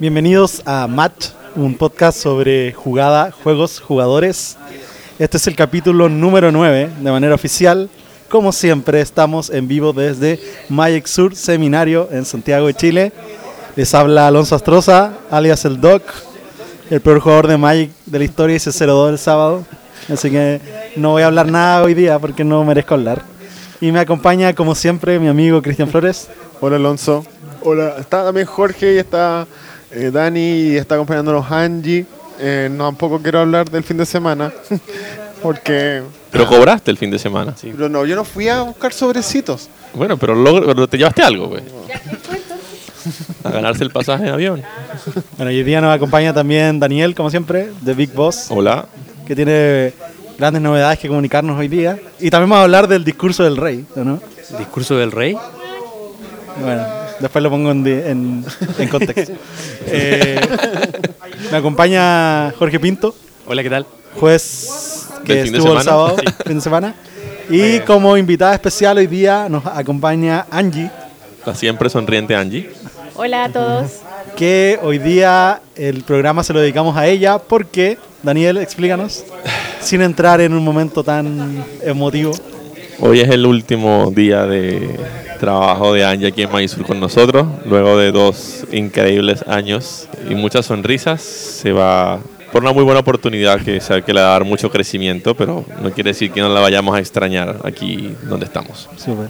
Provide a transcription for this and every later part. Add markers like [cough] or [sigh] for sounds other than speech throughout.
Bienvenidos a Match, un podcast sobre jugada, juegos, jugadores. Este es el capítulo número 9 de manera oficial. Como siempre, estamos en vivo desde Magic Sur Seminario en Santiago de Chile. Les habla Alonso Astroza, alias el Doc, el peor jugador de Magic de la historia, hice 0-2 el sábado. Así que no voy a hablar nada hoy día porque no merezco hablar. Y me acompaña, como siempre, mi amigo Cristian Flores. Hola Alonso. Hola, está también Jorge y está eh, Dani está acompañándonos Angie. Eh, no, tampoco quiero hablar del fin de semana [laughs] porque... Pero cobraste el fin de semana. Pero no, yo no fui a buscar sobrecitos. Bueno, pero, logro- pero te llevaste algo, güey. A ganarse el pasaje en avión. Bueno, y hoy día nos acompaña también Daniel, como siempre, de Big Boss, Hola. que tiene grandes novedades que comunicarnos hoy día. Y también vamos a hablar del discurso del rey, ¿o ¿no? Discurso del rey. Bueno, después lo pongo en, di- en- en contexto. [laughs] Eh, me acompaña Jorge Pinto, Hola, ¿qué tal? juez que estuvo el sábado, fin de semana. Y como invitada especial hoy día nos acompaña Angie, La siempre sonriente Angie. Hola a todos. que hoy día el programa se lo dedicamos a ella porque, Daniel, explícanos, sin entrar en un momento tan emotivo. Hoy es el último día de trabajo de Angie aquí en Maízur con nosotros. Luego de dos increíbles años y muchas sonrisas, se va por una muy buena oportunidad que sabe que le va a dar mucho crecimiento, pero no quiere decir que no la vayamos a extrañar aquí donde estamos.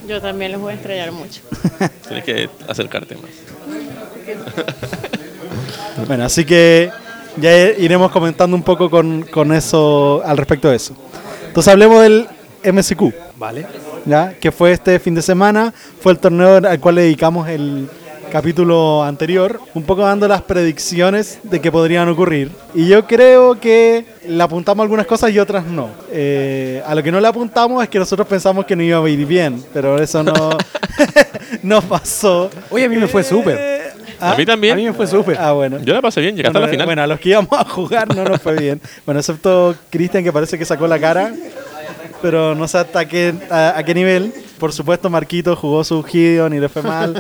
Yo también los voy a estrellar mucho. [laughs] Tienes que acercarte más. [laughs] Bueno, así que ya iremos comentando un poco con, con eso al respecto de eso. Entonces hablemos del MSQ, Vale. ¿ya? que fue este fin de semana, fue el torneo al cual le dedicamos el capítulo anterior, un poco dando las predicciones de que podrían ocurrir. Y yo creo que le apuntamos algunas cosas y otras no. Eh, a lo que no le apuntamos es que nosotros pensamos que no iba a ir bien, pero eso no, [laughs] [laughs] no pasó. Oye, a mí me fue súper. Eh, A mí A también. mí me fue súper. Ah, bueno. Yo la pasé bien, llegaste a la Bueno, final. Bueno, a los que íbamos a jugar no nos fue bien. Bueno, excepto Cristian que parece que sacó la cara, pero no sé hasta qué, a, a qué nivel. Por supuesto, Marquito jugó su Gideon y le fue mal.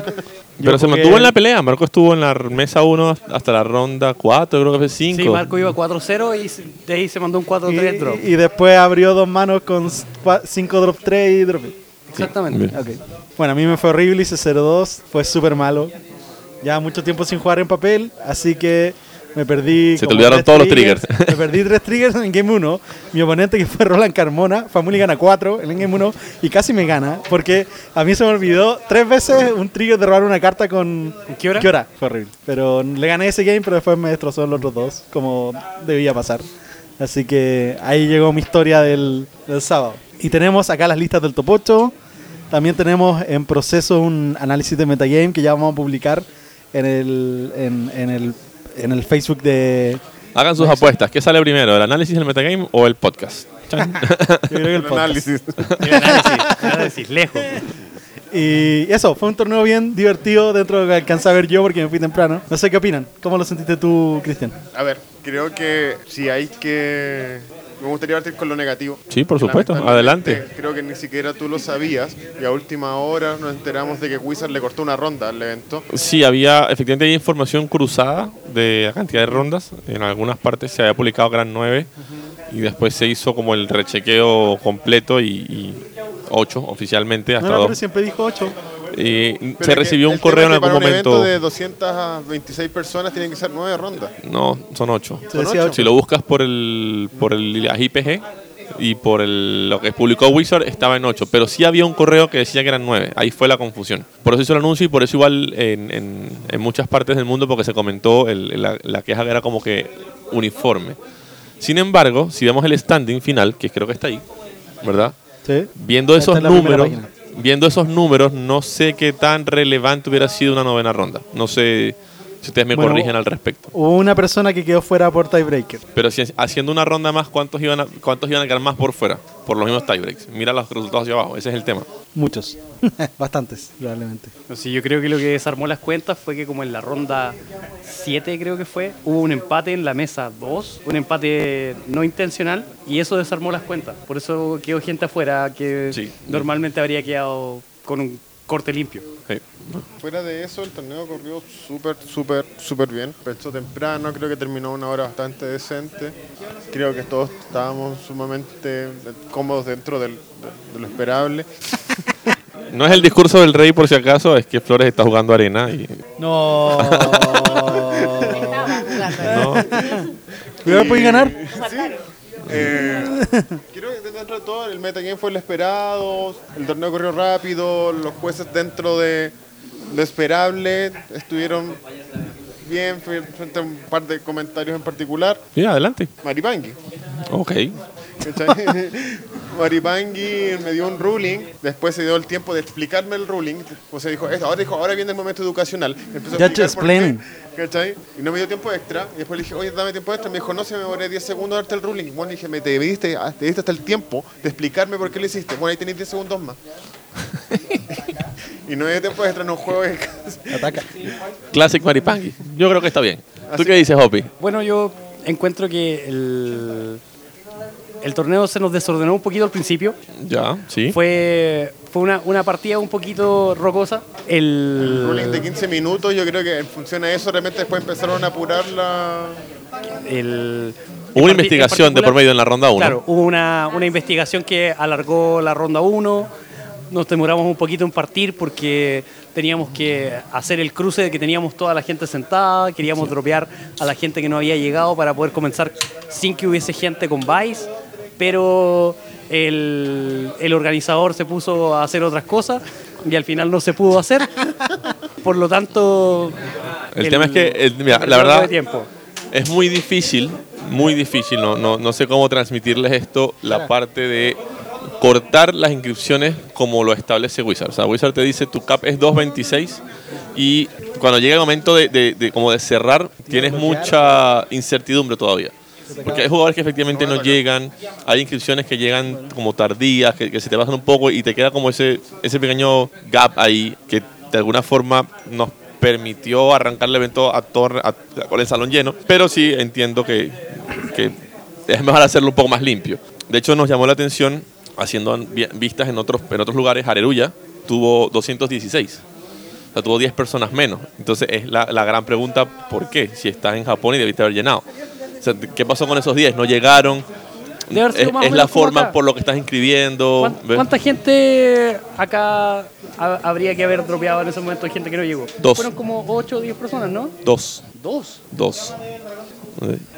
Yo Pero se jugué- mantuvo en la pelea. Marco estuvo en la mesa 1 hasta la ronda 4, creo que fue 5. Sí, Marco iba 4-0 y se- de ahí se mandó un 4-3 drop. Y, y después abrió dos manos con 5 drop 3 y drop. Exactamente. Ok. Bueno, a mí me fue horrible, hice 0-2, fue súper malo. Ya mucho tiempo sin jugar en papel, así que me perdí. Se te olvidaron todos los triggers. [laughs] Me perdí tres triggers en Game 1. Mi oponente, que fue Roland Carmona, Family gana 4 en Game 1 y casi me gana, porque a mí se me olvidó tres veces un trigger de robar una carta con. ¿Con qué hora? Fue horrible. Pero le gané ese game, pero después me destrozó los otros dos, como debía pasar. Así que ahí llegó mi historia del, del sábado. Y tenemos acá las listas del top 8. También tenemos en proceso un análisis de metagame que ya vamos a publicar en el, en, en el, en el Facebook de... Hagan sus apuestas. ¿Qué sale primero, el análisis del metagame o el podcast? Chan. yo creo que el [laughs] El podcast. análisis. [laughs] El análisis, el análisis, lejos. Y eso, fue un torneo bien divertido dentro de lo que alcancé a ver yo porque me fui temprano. No sé qué opinan. ¿Cómo lo sentiste tú, Cristian? A ver, creo que si hay que... Me gustaría partir con lo negativo. Sí, por supuesto. Adelante. Creo que ni siquiera tú lo sabías y a última hora nos enteramos de que Wizard le cortó una ronda al evento. Sí, había, efectivamente hay información cruzada de la cantidad de rondas. En algunas partes se había publicado Gran 9 y después se hizo como el rechequeo completo y, y 8 oficialmente hasta No, no, pero 2. siempre dijo 8. Se que recibió un correo en tema es que algún para un evento momento. de 226 personas tienen que ser 9 rondas. No, son 8. Se decía 8. Si lo buscas por el por el las IPG y por el, lo que publicó Wizard estaba en 8, pero sí había un correo que decía que eran 9. Ahí fue la confusión. Por eso hizo el anuncio y por eso igual en, en- en muchas partes del mundo porque se comentó el- la, la queja que era como que uniforme. Sin embargo, si vemos el standing final, que creo que está ahí, ¿verdad? Sí. Viendo esos números, página. Viendo esos números, no sé qué tan relevante hubiera sido una novena ronda. No sé si ustedes me Bueno, corrigen al respecto. Hubo una persona que quedó fuera por tiebreaker. Pero si haciendo una ronda más, ¿cuántos iban a, cuántos iban a quedar más por fuera? Por los mismos tiebreaks. Mira los resultados hacia abajo, ese es el tema. Muchos. [laughs] Bastantes, probablemente. Sí, yo creo que lo que desarmó las cuentas fue que como en la ronda 7 creo que fue, hubo un empate en la mesa 2, un empate no intencional, y eso desarmó las cuentas. Por eso quedó gente afuera que Sí. normalmente habría quedado con un corte limpio. Sí. Fuera de eso, el torneo corrió súper, súper, súper bien. Empezó temprano, creo que terminó una hora bastante decente. Creo que todos estábamos sumamente cómodos dentro del- de, de lo esperable. [laughs] No es el discurso del rey por si acaso, es que Flores está jugando arena y No. [laughs] no. ¿Cuidado, pueden ganar? Eh, creo que dentro de todo el metagame fue lo esperado, el torneo corrió rápido, los jueces dentro de lo esperable estuvieron bien frente a un par de comentarios en particular. Sí, adelante. Maripangi. Ok. ¿Cachai? [laughs] Maripangi me dio un ruling, después se dio el tiempo de explicarme el ruling, o sea, dijo, "Esto", ahora dijo, ahora viene el momento educacional. Empezó a Ya te qué, explain. ¿cachai? Y no me dio tiempo extra, y después le dije, oye, dame tiempo extra, me dijo, no, se me demoré 10 segundos darte el ruling. Bueno, le dije, me te diste, ah, te diste hasta el tiempo de explicarme por qué lo hiciste. Bueno, ahí tenéis 10 segundos más. [laughs] y no me dio tiempo extra en un juego de Ataca. Classic Maripangi. Yo creo que está bien. ¿Tú qué dices, Hopi? Bueno, yo encuentro que el, el torneo se nos desordenó un poquito al principio. Ya, sí. Fue, fue una, una partida un poquito rocosa. El, ruling de 15 minutos, yo creo que en función a eso, realmente después empezaron a apurar la... el- Hubo una investigación de por medio en la ronda 1. Claro, hubo una, una investigación que alargó la ronda 1. Nos demoramos un poquito en partir porque teníamos que hacer el cruce de que teníamos toda la gente sentada, queríamos dropear a la gente que no había llegado para poder comenzar sin que hubiese gente con Vice, pero el, el organizador se puso a hacer otras cosas y al final no se pudo hacer. Por lo tanto... El tema es que, el- mira, el la verdad-. Es muy difícil, muy difícil, no, no, no sé cómo transmitirles esto, la parte de cortar las inscripciones como lo establece Wizard. O sea, Wizard te dice tu cap es 2.26 y cuando llega el momento de, de- de como de cerrar, tienes mucha incertidumbre todavía. Porque hay jugadores que efectivamente no llegan, hay inscripciones que llegan como tardías, que, que se te pasan un poco y te queda como ese, ese pequeño gap ahí que de alguna forma nos permitió arrancar el evento a torre, a- con el salón lleno, pero sí entiendo que, que es mejor hacerlo un poco más limpio. De hecho, nos llamó la atención, haciendo vi- vistas en otros, en otros lugares, Areruya tuvo 216. O sea, tuvo 10 personas menos. Entonces es la, la gran pregunta, ¿por qué? Si estás en Japón y debiste haber llenado. O sea, ¿Qué pasó con esos 10? ¿No llegaron? Debe Es, la forma acá. por lo que estás inscribiendo. ¿Cuán- ¿ves? ¿Cuánta gente acá ha- habría que haber dropeado en ese momento gente que no llegó? Dos. Fueron como 8 o 10 personas, ¿no? Dos. Dos. Dos.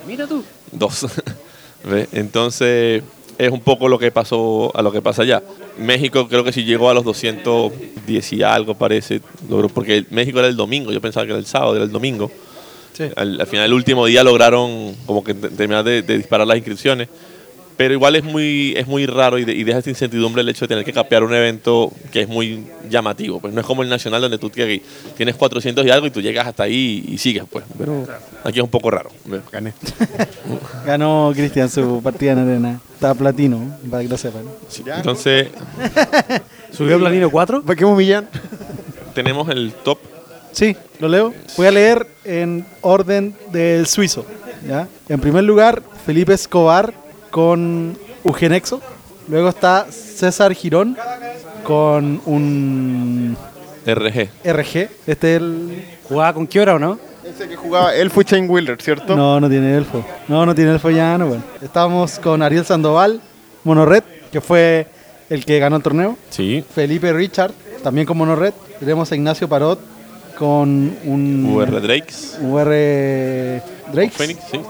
Mira tú. Dos. [laughs] ¿Ves? Entonces, es un poco lo que pasó a lo que pasa allá. México creo que sí llegó a los 210 y algo, parece. Porque México era el domingo, yo pensaba que era el sábado, era el domingo. Sí. Al, al final, el último día lograron como que te- terminar de, de disparar las inscripciones. Pero igual es muy, es muy raro y, de- y deja esta incertidumbre el hecho de tener que capear un evento que es muy llamativo. Pues no es como el nacional donde tú que- tienes 400 y algo y tú llegas hasta ahí y sigues. pues Pero aquí es un poco raro. Gané. [laughs] Ganó Cristian su partida en arena. Está platino, para que lo sepan. Ya, Entonces, [laughs] ¿Subió Platino 4? ¿Para qué me humillan? tenemos el top. Sí, lo leo. Voy a leer en orden del suizo. ¿ya? En primer lugar, Felipe Escobar con Eugenexo. Luego está César Girón con un RG. RG. Este es el. ¿Jugaba con Kiora o no? Ese que jugaba Elfo y Chain Wheeler, ¿cierto? No, no tiene elfo. No, no tiene elfo ya, no, bueno. Estamos con Ariel Sandoval, Monored, que fue el que ganó el torneo. Sí. Felipe Richard, también con Monored. Tenemos a Ignacio Parot con un UR Drakes. UR Drakes. Phoenix, sí.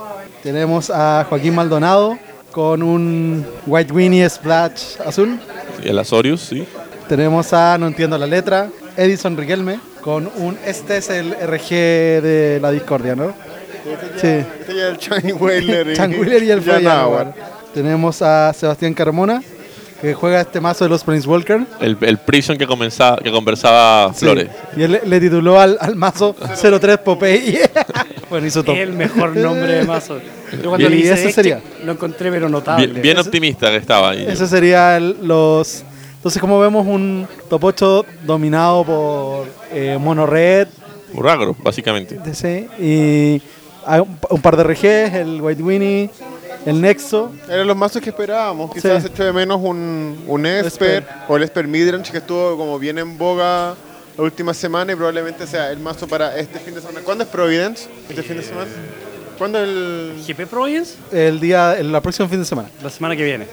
Tenemos a Joaquín Maldonado con un White Winnie Splash azul. Y el Azorius, sí. Tenemos a, no entiendo la letra, Edison Riquelme con un, este es el RG de la discordia, ¿no? Sí. Este ya es el Chain Wheeler. y- [laughs] Chan Wheeler y el Feyenoord. Tenemos a Sebastián Carmona, que juega este mazo de los Prince Walker. El, el Prison que, comenzaba, que conversaba Sí. Flores. Y él le, le tituló al, al mazo 03 Popeye. [laughs] bueno, hizo todo. El mejor nombre de mazo. Yo cuando Bien, le y hice ese deck sería. lo encontré pero notable. Bien, bien optimista que estaba ahí. Ese sería el- los... Entonces, como vemos, un top 8 dominado por eh, Mono Red, Uragro, básicamente. DC, y hay un, un par de RGs, el White Winnie, el Nexo. Eran los mazos que esperábamos. Quizás Sí. echo de menos un, un Esper, Esper. o el Esper Midrange que estuvo como bien en boga la última semana y probablemente sea el mazo para este fin de semana. ¿Cuándo es Providence? ¿Este fin de semana? ¿Cuándo el...? GP Providence, El día, el, la próxima fin de semana. la semana que viene.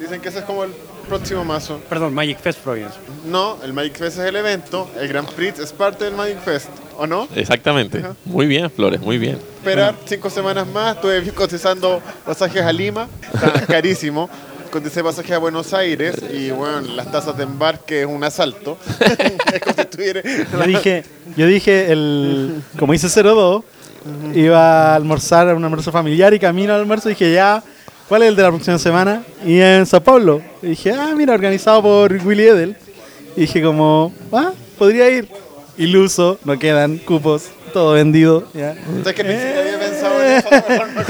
Dicen que ese es como el próximo mazo. Perdón, Magic Fest Providence. No, el Magic Fest es el evento, el Grand Prix es parte del Magic Fest, ¿o no? Exactamente. Ajá. Muy bien, Flores, muy bien. Esperar cinco semanas más, estuve cotizando pasajes a Lima, está [laughs] carísimo. Coticé pasajes a Buenos Aires y bueno, las tasas de embarque es un asalto. [laughs] es como si estuviera... Yo dije, yo dije el, como hice 02, iba a almorzar a un almuerzo familiar y camino al almuerzo dije ya, ¿cuál es el de la próxima semana? Y en Sao Paulo. Y dije, ah, mira, organizado por Willy Edel. Y dije como, ah, podría ir. Iluso, no quedan cupos, todo vendido. Ya. ¿Sabes que ni siquiera había pensado en eso? No [laughs]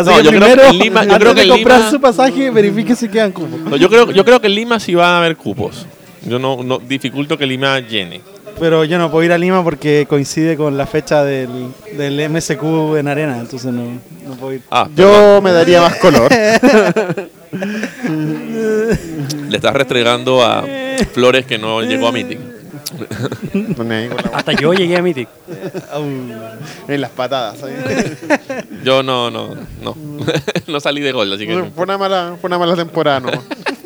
Así No, que yo creo primero, que en Lima- yo antes creo que de en comprar Lima- su pasaje, verifique si quedan cupos. No, yo, creo, yo creo que en Lima sí va a haber cupos. Yo no, no dificulto que Lima llene. Pero yo no puedo ir a Lima porque coincide con la fecha del, del MSQ en Arena, entonces no, no puedo ir. Ah, Yo me daría más color. [laughs] le estás restregando a Flores que no llegó a Meeting. Hasta yo llegué a Mythic. [laughs] En las patadas. [laughs] Yo no, no, no. [laughs] no salí de gol, así que. Fue una mala, fue una mala temporada, ¿no?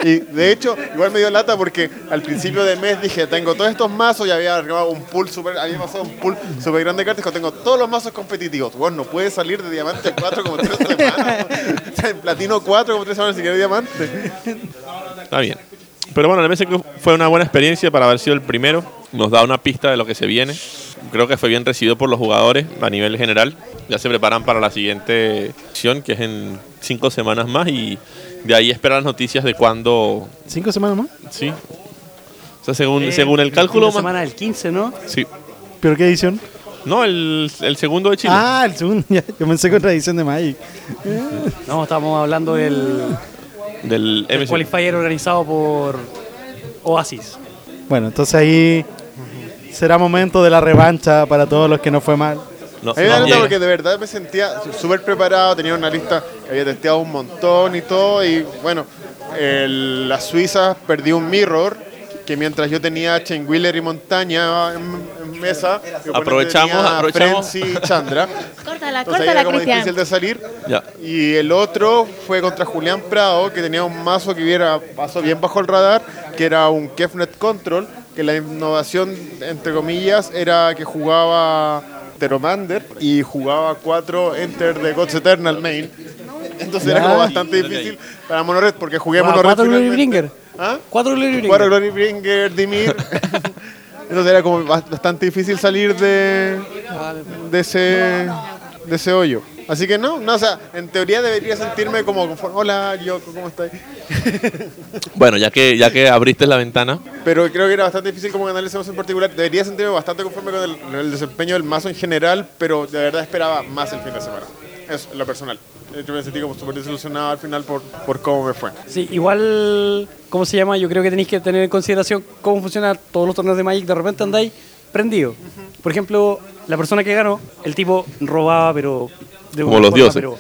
Y de hecho, igual me dio lata porque al principio del mes dije, tengo todos estos mazos y había armado un pool super, había pasado un pool super grande de cartas, que tengo todos los mazos competitivos. Bueno, no puede salir de diamante 4 como 3 semanas. O sea, en platino 4 como 3 semanas si quiere diamante. Está bien. Pero bueno, el MSQ fue una buena experiencia para haber sido el primero. Nos da una pista de lo que se viene. Creo que fue bien recibido por los jugadores a nivel general. Ya se preparan para la siguiente sesión, que es en cinco semanas más. Y de ahí esperar las noticias de cuándo. ¿Cinco semanas más? Sí. O sea, según, Eh, según el cálculo. más- semana del 15, ¿no? Sí. ¿Pero qué edición? No, el, el segundo de Chile. Ah, el segundo. [laughs] ya, Yo pensé que otra edición de Magic. No, estamos hablando del, del del MSQ. qualifier organizado por Oasis. Bueno, entonces ahí será momento de la revancha para todos los que no fue mal. No, A mí me da porque de verdad me sentía súper preparado, tenía una lista que había testeado un montón y todo. Y bueno, el- las suizas perdí un mirror que mientras yo tenía Chen Wheeler y Montaña en, en mesa, Aprovechamos, tenía aprovechamos. Frenzy y Chandra. Córtala, Entonces ahí córtala, era como Cristian. difícil de salir. Ya. Y el otro fue contra Julián Prado, que tenía un mazo que hubiera pasó bien bajo el radar, que era un Kefnet Control, que la innovación, entre comillas, era que jugaba Teromander y jugaba cuatro Enter de God's Eternal Main. Entonces era como bastante difícil para Monored, porque jugué Monored cuatro Glory finalmente. Bringer. ¿Ah? Cuatro Glory Bringer. Cuatro Glory Bringer, Dimir. [laughs] Entonces era como bast- bastante difícil salir de, de ese de ese hoyo. Así que no, no, o sea, en teoría debería sentirme como, conforme, hola, yo, ¿cómo estás? [laughs] Bueno, ya que, ya que abriste la ventana, Pero creo que era bastante difícil como ganar ese mazo en particular. Debería sentirme bastante conforme con el, el desempeño del mazo en general, pero de verdad esperaba más el fin de semana. Eso, en lo personal. De hecho, me sentí como súper desilusionado al final por, por cómo me fue. Sí, igual, ¿cómo se llama? Yo creo que tenéis que tener en consideración cómo funcionan todos los torneos de Magic. De repente andáis prendido. Por ejemplo, la persona que ganó, el tipo robaba, pero de Como los forma, dioses. pero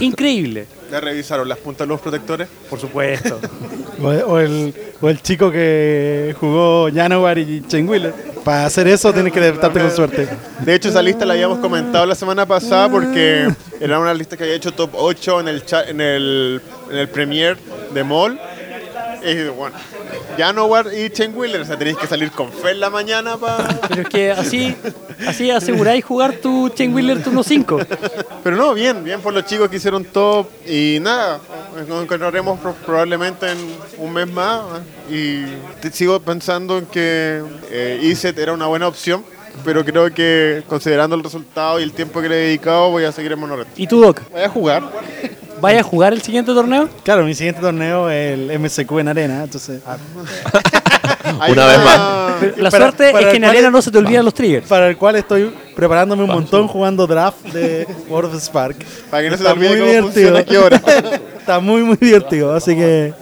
increíble, ¿Ya revisaron las puntas de los protectores? por supuesto. [laughs] O, el, o el chico que jugó Janowar y Chen Wheeler. Para hacer eso tienes que despertarte con suerte. De hecho, esa lista la habíamos comentado la semana pasada porque era una lista que había hecho top 8 en el, cha- en el, en el Premier de Mall. Y bueno, Janowar y Chen Wheeler, o sea, tenéis que salir con fe en la mañana para... Pero es que así, así aseguráis jugar tu Chain Wheeler turno 5. Pero no, bien, bien por los chicos que hicieron top y nada, nos encontraremos pro- probablemente en un mes más y sigo pensando en que eh, Iset era una buena opción, pero creo que considerando el resultado y el tiempo que le he dedicado voy a seguir en Monored. ¿Y tú, Doc? Voy a jugar. ¿Vaya a jugar el siguiente torneo? Claro, mi siguiente torneo es el MSQ en arena, entonces Hay [laughs] Una vez más. Pero la Para- suerte para es que en arena es- no se te olvidan los triggers. para el cual estoy preparándome un montón jugando draft de World of Spark. Para que no se te Está olvide muy cómo divertido. funciona qué hora. [laughs] Está muy muy divertido, así que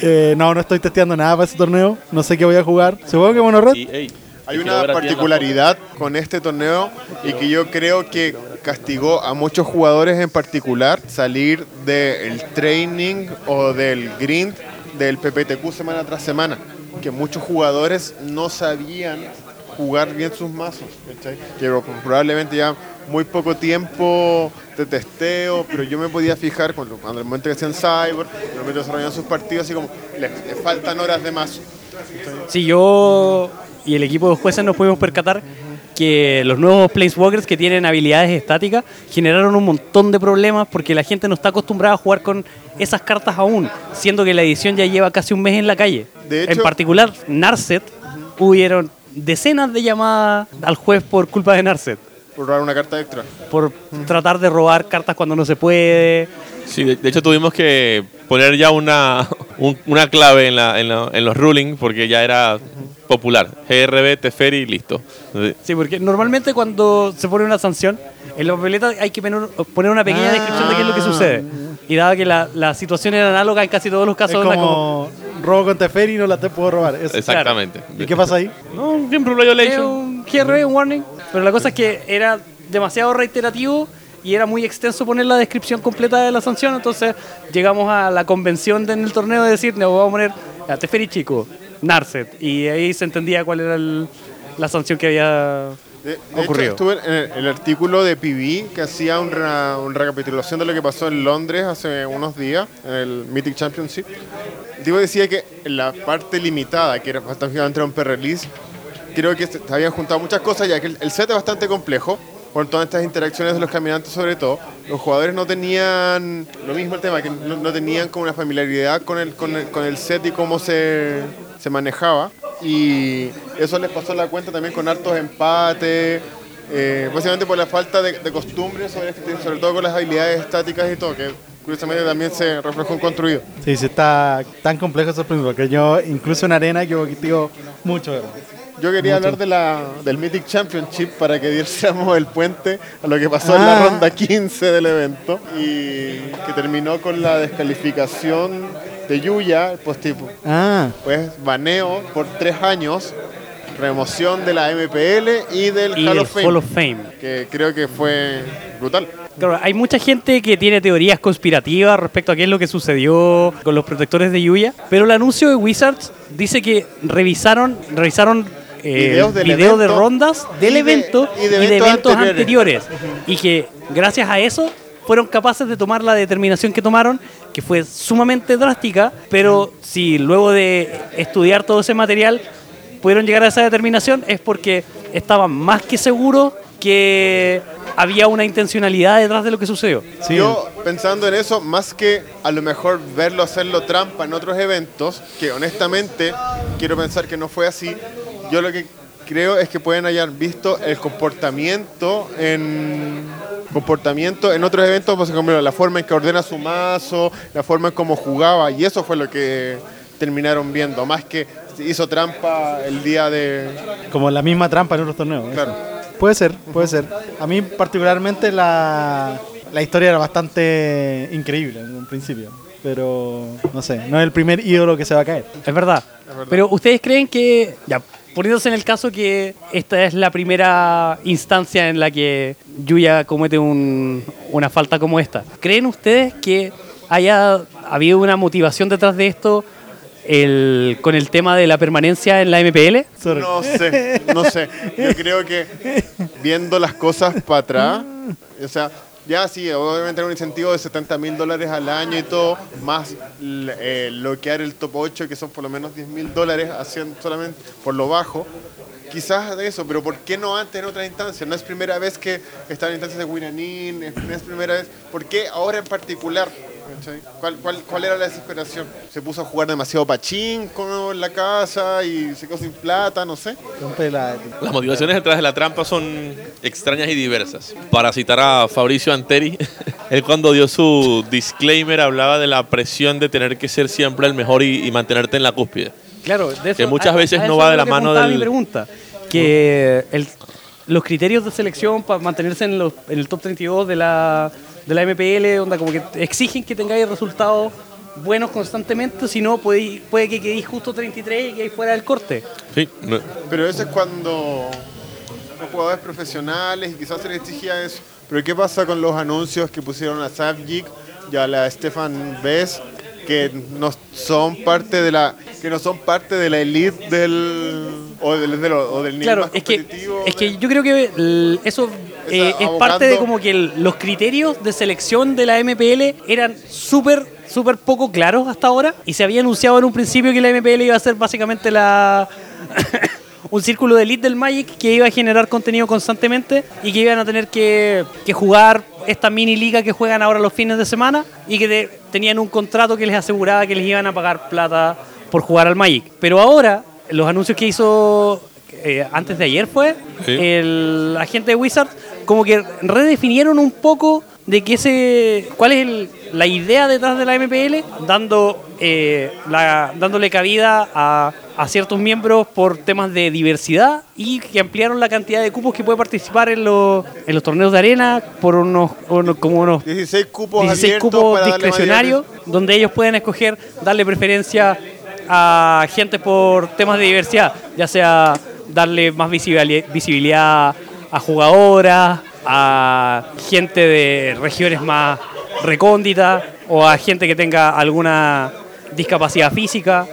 eh, no, no estoy testeando nada para ese torneo, no sé qué voy a jugar. Supongo que Mono Red. y, ey, Hay una particularidad con este torneo y que yo creo que castigó a muchos jugadores en particular salir del training o del grind del PPTQ semana tras semana. que muchos jugadores no sabían jugar bien sus mazos. ¿cachai? Que probablemente ya muy poco tiempo de testeo, pero yo me podía fijar cuando, cuando el momento que hacían Cyber, en el momento que desarrollaban sus partidos, así como les, les faltan horas de mazo. Sí, yo y el equipo de jueces nos pudimos percatar que los nuevos Planeswalkers que tienen habilidades estáticas generaron un montón de problemas porque la gente no está acostumbrada a jugar con esas cartas aún, siendo que la edición ya lleva casi un mes en la calle. De en hecho- particular, Narset, hubieron decenas de llamadas al juez por culpa de Narset, Por robar una carta extra. por tratar de robar cartas cuando no se puede. Sí, de, de hecho tuvimos que poner ya una, un- una clave en, la- en la- en los rulings porque ya era popular. GRB, Teferi, listo. Sí, porque normalmente cuando se pone una sanción, en la papeleta hay que poner, una pequeña Ah. descripción de qué es lo que sucede. Y dado que la, la situación era análoga en casi todos los Es casos, onda como robo con Teferi y no la te puedo robar. Eso. Exactamente. ¿Y qué pasa ahí? No, siempre Es violation. un GR, un warning. Pero la cosa es que era demasiado reiterativo y era muy extenso poner la descripción completa de la sanción. Entonces llegamos a la convención de- en el torneo de decir, no, vamos a poner a Teferi Chico, Narset. Y ahí se entendía cuál era el- la sanción que había De, de hecho, ocurrido. estuve en el, el artículo de PB que hacía una recapitulación de lo que pasó en Londres hace unos días, en el Mythic Championship. Tipo decía que en la parte limitada, que era bastante un pre-release, creo que se se habían juntado muchas cosas, ya que el, el set es bastante complejo, por todas estas interacciones de los caminantes sobre todo. Los jugadores no tenían, lo mismo el tema, que no, no tenían como una familiaridad con el, con el, con el set y cómo se, se manejaba. Y eso les pasó la cuenta también con hartos empates, eh, básicamente por la falta de, de sobre, este- sobre todo con las habilidades estáticas y todo, que curiosamente también se reflejó en construido. Sí, sí, está tan complejo eso porque yo, incluso en arena, que digo mucho. ¿verdad? Yo quería hablar de la, del Mythic Championship para que diéramos el puente a lo que pasó en Ah. la ronda 15 del evento y que terminó con la descalificación de Yuya, el post-tipo. Ah, Pues baneo por tres años, remoción de la MPL y del y Hall of Fame, Hall of Fame. que creo que fue brutal. Claro, hay mucha gente que tiene teorías conspirativas respecto a qué es lo que sucedió con los protectores de Yuya, pero el anuncio de Wizards dice que revisaron, revisaron eh, Videos del videos de evento rondas del y de- evento y y de de, eventos eventos anteriores. anteriores. y que gracias a eso fueron capaces de tomar la determinación que tomaron, que fue sumamente drástica, pero si luego de estudiar todo ese material pudieron llegar a esa determinación es porque estaban más que seguros que había una intencionalidad detrás de lo que sucedió. sí. Yo pensando en eso, más que a lo mejor verlo hacerlo trampa en otros eventos, que honestamente quiero pensar que no fue así, yo lo que creo es que pueden haber visto el comportamiento en comportamiento en otros eventos, por ejemplo, la forma en que ordena su mazo, la forma en cómo jugaba, y eso fue lo que terminaron viendo, más que hizo trampa el día de... como la misma trampa en otros torneos. Claro. Puede ser, puede ser. A mí particularmente la, la historia era bastante increíble en un principio. Pero no sé, no es el primer ídolo que se va a caer. Es verdad. Pero ustedes creen que, ya, poniéndose en el caso que esta es la primera instancia en la que Yuya comete un- una falta como esta, ¿creen ustedes que haya habido una motivación detrás de esto el- con el tema de la permanencia en la MPL? Sorry. No sé, no sé. Yo creo que viendo las cosas para atrás, o sea, ya sí, obviamente era un incentivo de 70 mil dólares al año y todo, más eh, bloquear el top 8, que son por lo menos 10 mil dólares, haciendo solamente por lo bajo. Quizás de eso, pero ¿por qué no antes en otras instancias? No es primera vez que están en instancias de Winanin, no es primera vez. ¿Por qué ahora en particular? ¿Cuál, cuál, cuál era la desesperación? ¿Se puso a jugar demasiado pachinko en la casa y se quedó sin plata? No sé. Las motivaciones detrás de la trampa son extrañas y diversas. Para citar a Fabricio Anteri, [laughs] él cuando dio su disclaimer hablaba de la presión de tener que ser siempre el mejor y, y mantenerte en la cúspide. Claro, de eso, Que muchas veces no eso va de la mano del- mi pregunta. Que el- los criterios de selección para mantenerse en, los- en el top 32 de la, de la MPL, onda, como que exigen que tengáis resultados buenos constantemente, si no puede, puede que quedéis justo 33 y quedéis fuera del corte. Sí, no- Pero eso es cuando los jugadores profesionales y quizás se les exigía eso. Pero ¿qué pasa con los anuncios que pusieron a Savjik y a la Stefan Bess que no son parte de la que no son parte de la elite del o del, del- o del nivel Claro, más es que, competitivo. es que yo creo que el- eso eh, es parte de como que el- los criterios de selección de la MPL eran súper, súper poco claros hasta ahora y se había anunciado en un principio que la MPL iba a ser básicamente la... [coughs] un círculo de elite del Magic que iba a generar contenido constantemente y que iban a tener que, que jugar esta mini liga que juegan ahora los fines de semana y que de- tenían un contrato que les aseguraba que les iban a pagar plata por jugar al Magic. Pero ahora, los anuncios que hizo eh, antes de ayer fue, Sí. el agente de Wizards como que redefinieron un poco de que ese, cuál es el- la idea detrás de la MPL, dando, eh, la- dándole cabida a, a ciertos miembros por temas de diversidad y que ampliaron la cantidad de cupos que puede participar en, los en los torneos de arena por unos, unos- como unos 16 cupos 16 abiertos cupos discrecionarios donde ellos pueden escoger darle preferencia a gente por temas de diversidad, ya sea darle más visibili- visibilidad a jugadoras, a gente de regiones más recónditas o a gente que tenga alguna discapacidad física.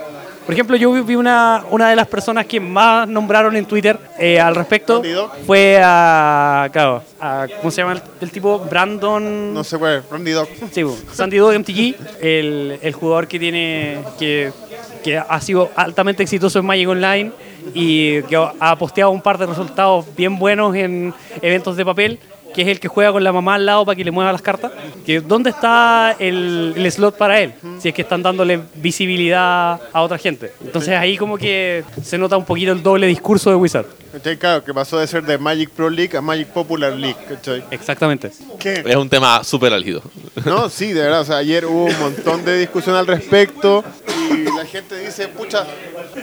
Por ejemplo, yo vi- una, una de las personas que más nombraron en Twitter eh, al respecto fue a, claro, a- ¿cómo se llama el, el tipo? Brandon... No sé cuál es, Randy Dog. Sí, bu, Sandy Dog MTG, el, el jugador que tiene que, que ha sido altamente exitoso en Magic Online y que ha posteado un par de resultados bien buenos en eventos de papel, que es el que juega con la mamá al lado para que le mueva las cartas. Que, ¿Dónde está el, el slot para él? Si es que están dándole visibilidad a otra gente. Entonces ahí como que se nota un poquito el doble discurso de Wizard. ¿Cachai? Claro, que pasó de ser de Magic Pro League a Magic Popular League, ¿cachai? Exactamente. ¿Qué? Es un tema súper álgido. No, sí, de verdad. O sea, ayer hubo un montón de discusión al respecto y la gente dice, pucha,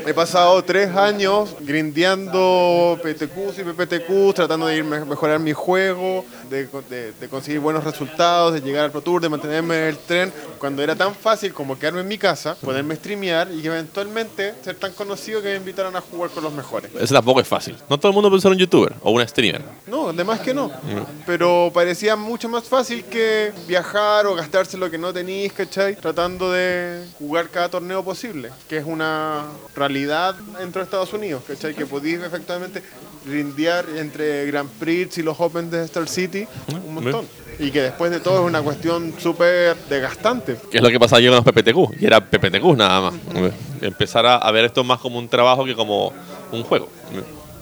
he pasado tres años grindeando PTQs y PPTQs, tratando de ir me- mejorar mi juego, de, de- de conseguir buenos resultados, de llegar al Pro Tour, de mantenerme en el tren, cuando era tan fácil como quedarme en mi casa, poderme streamear y eventualmente ser tan conocido que me invitaran a jugar con los mejores. Eso tampoco es fácil. No todo el mundo puede ser un youtuber o un streamer. No, además que no. Pero parecía mucho más fácil que viajar o gastarse lo que no tenéis, ¿cachai? Tratando de jugar cada torneo posible, que es una realidad dentro de Estados Unidos, ¿cachai? Que podéis efectivamente rindear entre Grand Prix y los Open de Star City un montón. Y que después de todo es una cuestión súper desgastante. Que es lo que pasaba ayer con los PPTQ. Y era PPTQ nada más. Empezar a, a ver esto más como un trabajo que como un juego.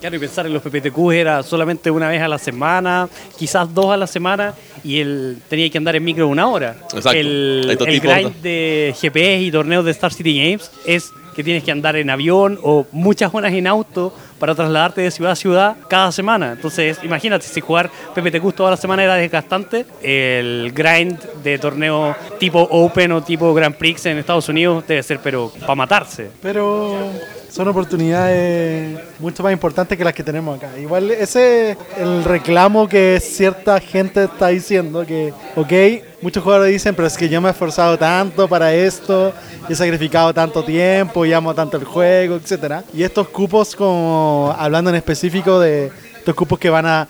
Claro, y pensar en los PPTQ era solamente una vez a la semana, quizás dos a la semana, y él tenía que andar en micro una hora. Exacto. El, el grind de GPS y torneos de Star City Games es que tienes que andar en avión o muchas horas en auto para trasladarte de ciudad a ciudad cada semana. Entonces, imagínate, si jugar PPTQ toda la semana era desgastante, el grind de torneo tipo Open o tipo Grand Prix en Estados Unidos debe ser, pero para matarse. Pero son oportunidades mucho más importantes que las que tenemos acá. Igual ese es el reclamo que cierta gente está diciendo, que, ok, muchos jugadores dicen, pero es que yo me he esforzado tanto para esto, he sacrificado tanto tiempo, y amo tanto el juego, etcétera. Y estos cupos, como hablando en específico de estos cupos que van a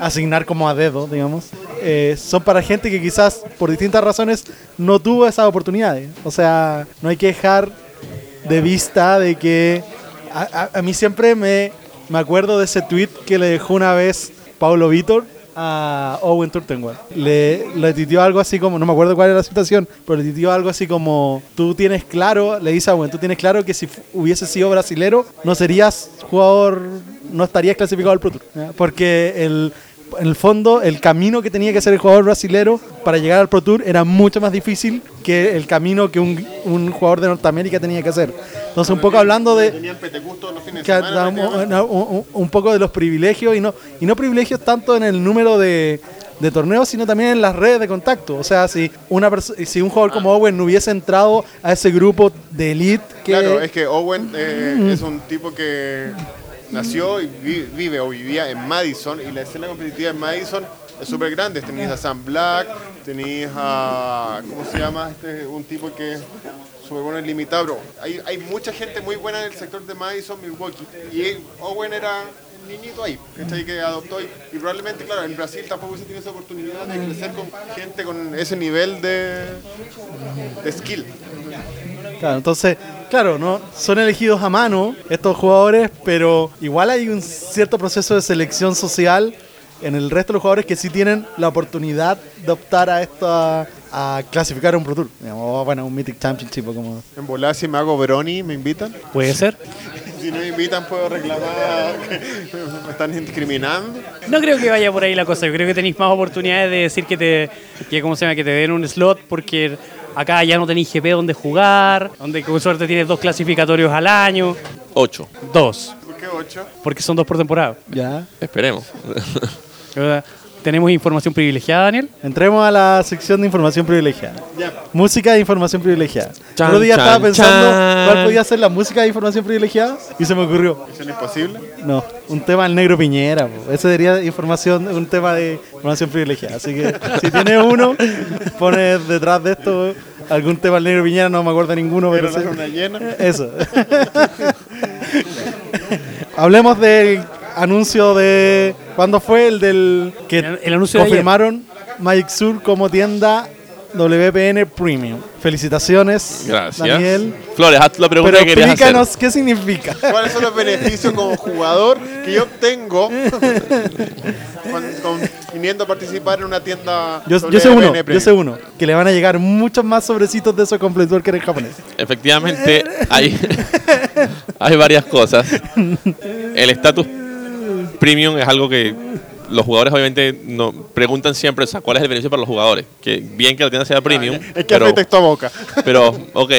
asignar como a dedo, digamos, eh, son para gente que quizás por distintas razones no tuvo esas oportunidades. O sea, no hay que dejar de vista de que a mí siempre me, me acuerdo de ese tweet que le dejó una vez Paulo Vitor a Owen Turtenwald. Le, le algo así como, no me acuerdo cuál era la situación, pero le titió algo así como, tú tienes claro, le dice a Owen, tú tienes claro que si hubiese sido brasilero, no serías jugador, no estarías clasificado al Pro Tour. Porque el, en el fondo, el camino que tenía que hacer el jugador brasilero para llegar al Pro Tour era mucho más difícil que el camino que un, un jugador de Norteamérica tenía que hacer. Entonces, un poco hablando de, un, un- poco de los privilegios y no, y no privilegios tanto en el número de, de torneos, sino también en las redes de contacto. O sea, si, una si un jugador como Owen no hubiese entrado a ese grupo de elite que... Claro, es que Owen eh, es un tipo que nació y vi- vive o vivía en Madison y la escena competitiva en Madison es súper grande. Tenéis a Sam Black, tenéis a. ¿Cómo se llama? Este, un tipo que es súper bueno en limitado. Hay, hay mucha gente muy buena en el sector de Madison, Milwaukee. Y Owen era niñito ahí, ¿cachai? Que adoptó y, y probablemente, claro, en Brasil tampoco se tiene esa oportunidad de crecer con gente con ese nivel de, de skill. Claro, entonces, claro, no son elegidos a mano estos jugadores, pero igual hay un cierto proceso de selección social en el resto de los jugadores que sí tienen la oportunidad de optar a esto a, clasificar a un Pro Tour, o, bueno, un Mythic Championship como En volar, si me hago Brony, ¿me invitan? Puede ser. [laughs] Si no me invitan, puedo reclamar que me están discriminando. No creo que vaya por ahí la cosa. Yo creo que tenéis más oportunidades de decir que te, que, ¿cómo se llama? que te den un slot porque acá ya no tenéis GP donde jugar, donde con suerte tienes dos clasificatorios al año. 8. Dos, ¿Por qué 8? porque son dos por temporada. ya. Esperemos. [laughs] Tenemos información privilegiada, Daniel. Entremos a la sección de información privilegiada. Música de información privilegiada. Chan, El otro día chan, estaba pensando chan. cuál podía ser la música de información privilegiada y se me ocurrió. ¿Misión imposible? No, un tema del negro Piñera. po. Ese sería información, un tema de información privilegiada. Así que si tienes uno, pones detrás de esto algún tema del negro Piñera, no me acuerdo de ninguno, pero, Pero llena. Eso. [laughs] Hablemos del anuncio de. ¿Cuándo fue? El del. que El- el anuncio de confirmaron Magic Sur como tienda WPN Premium. Felicitaciones, Gracias. Daniel. Flores, haz la pregunta Pero que querías hacer. explícanos qué significa. ¿Cuáles son los beneficios como jugador que yo obtengo [laughs] con, con- viniendo a participar en una tienda? Yo, yo sé uno, WPN yo Premium? sé uno. Que le van a llegar muchos más sobrecitos de esos Complete Worker en japonés. Efectivamente, hay, [laughs] hay varias cosas. El estatus premium es algo que los jugadores obviamente no, preguntan siempre o sea, cuál es el beneficio para los jugadores. Que bien que la tienda sea premium, Es que pero, afecta esta boca. [laughs] pero ok.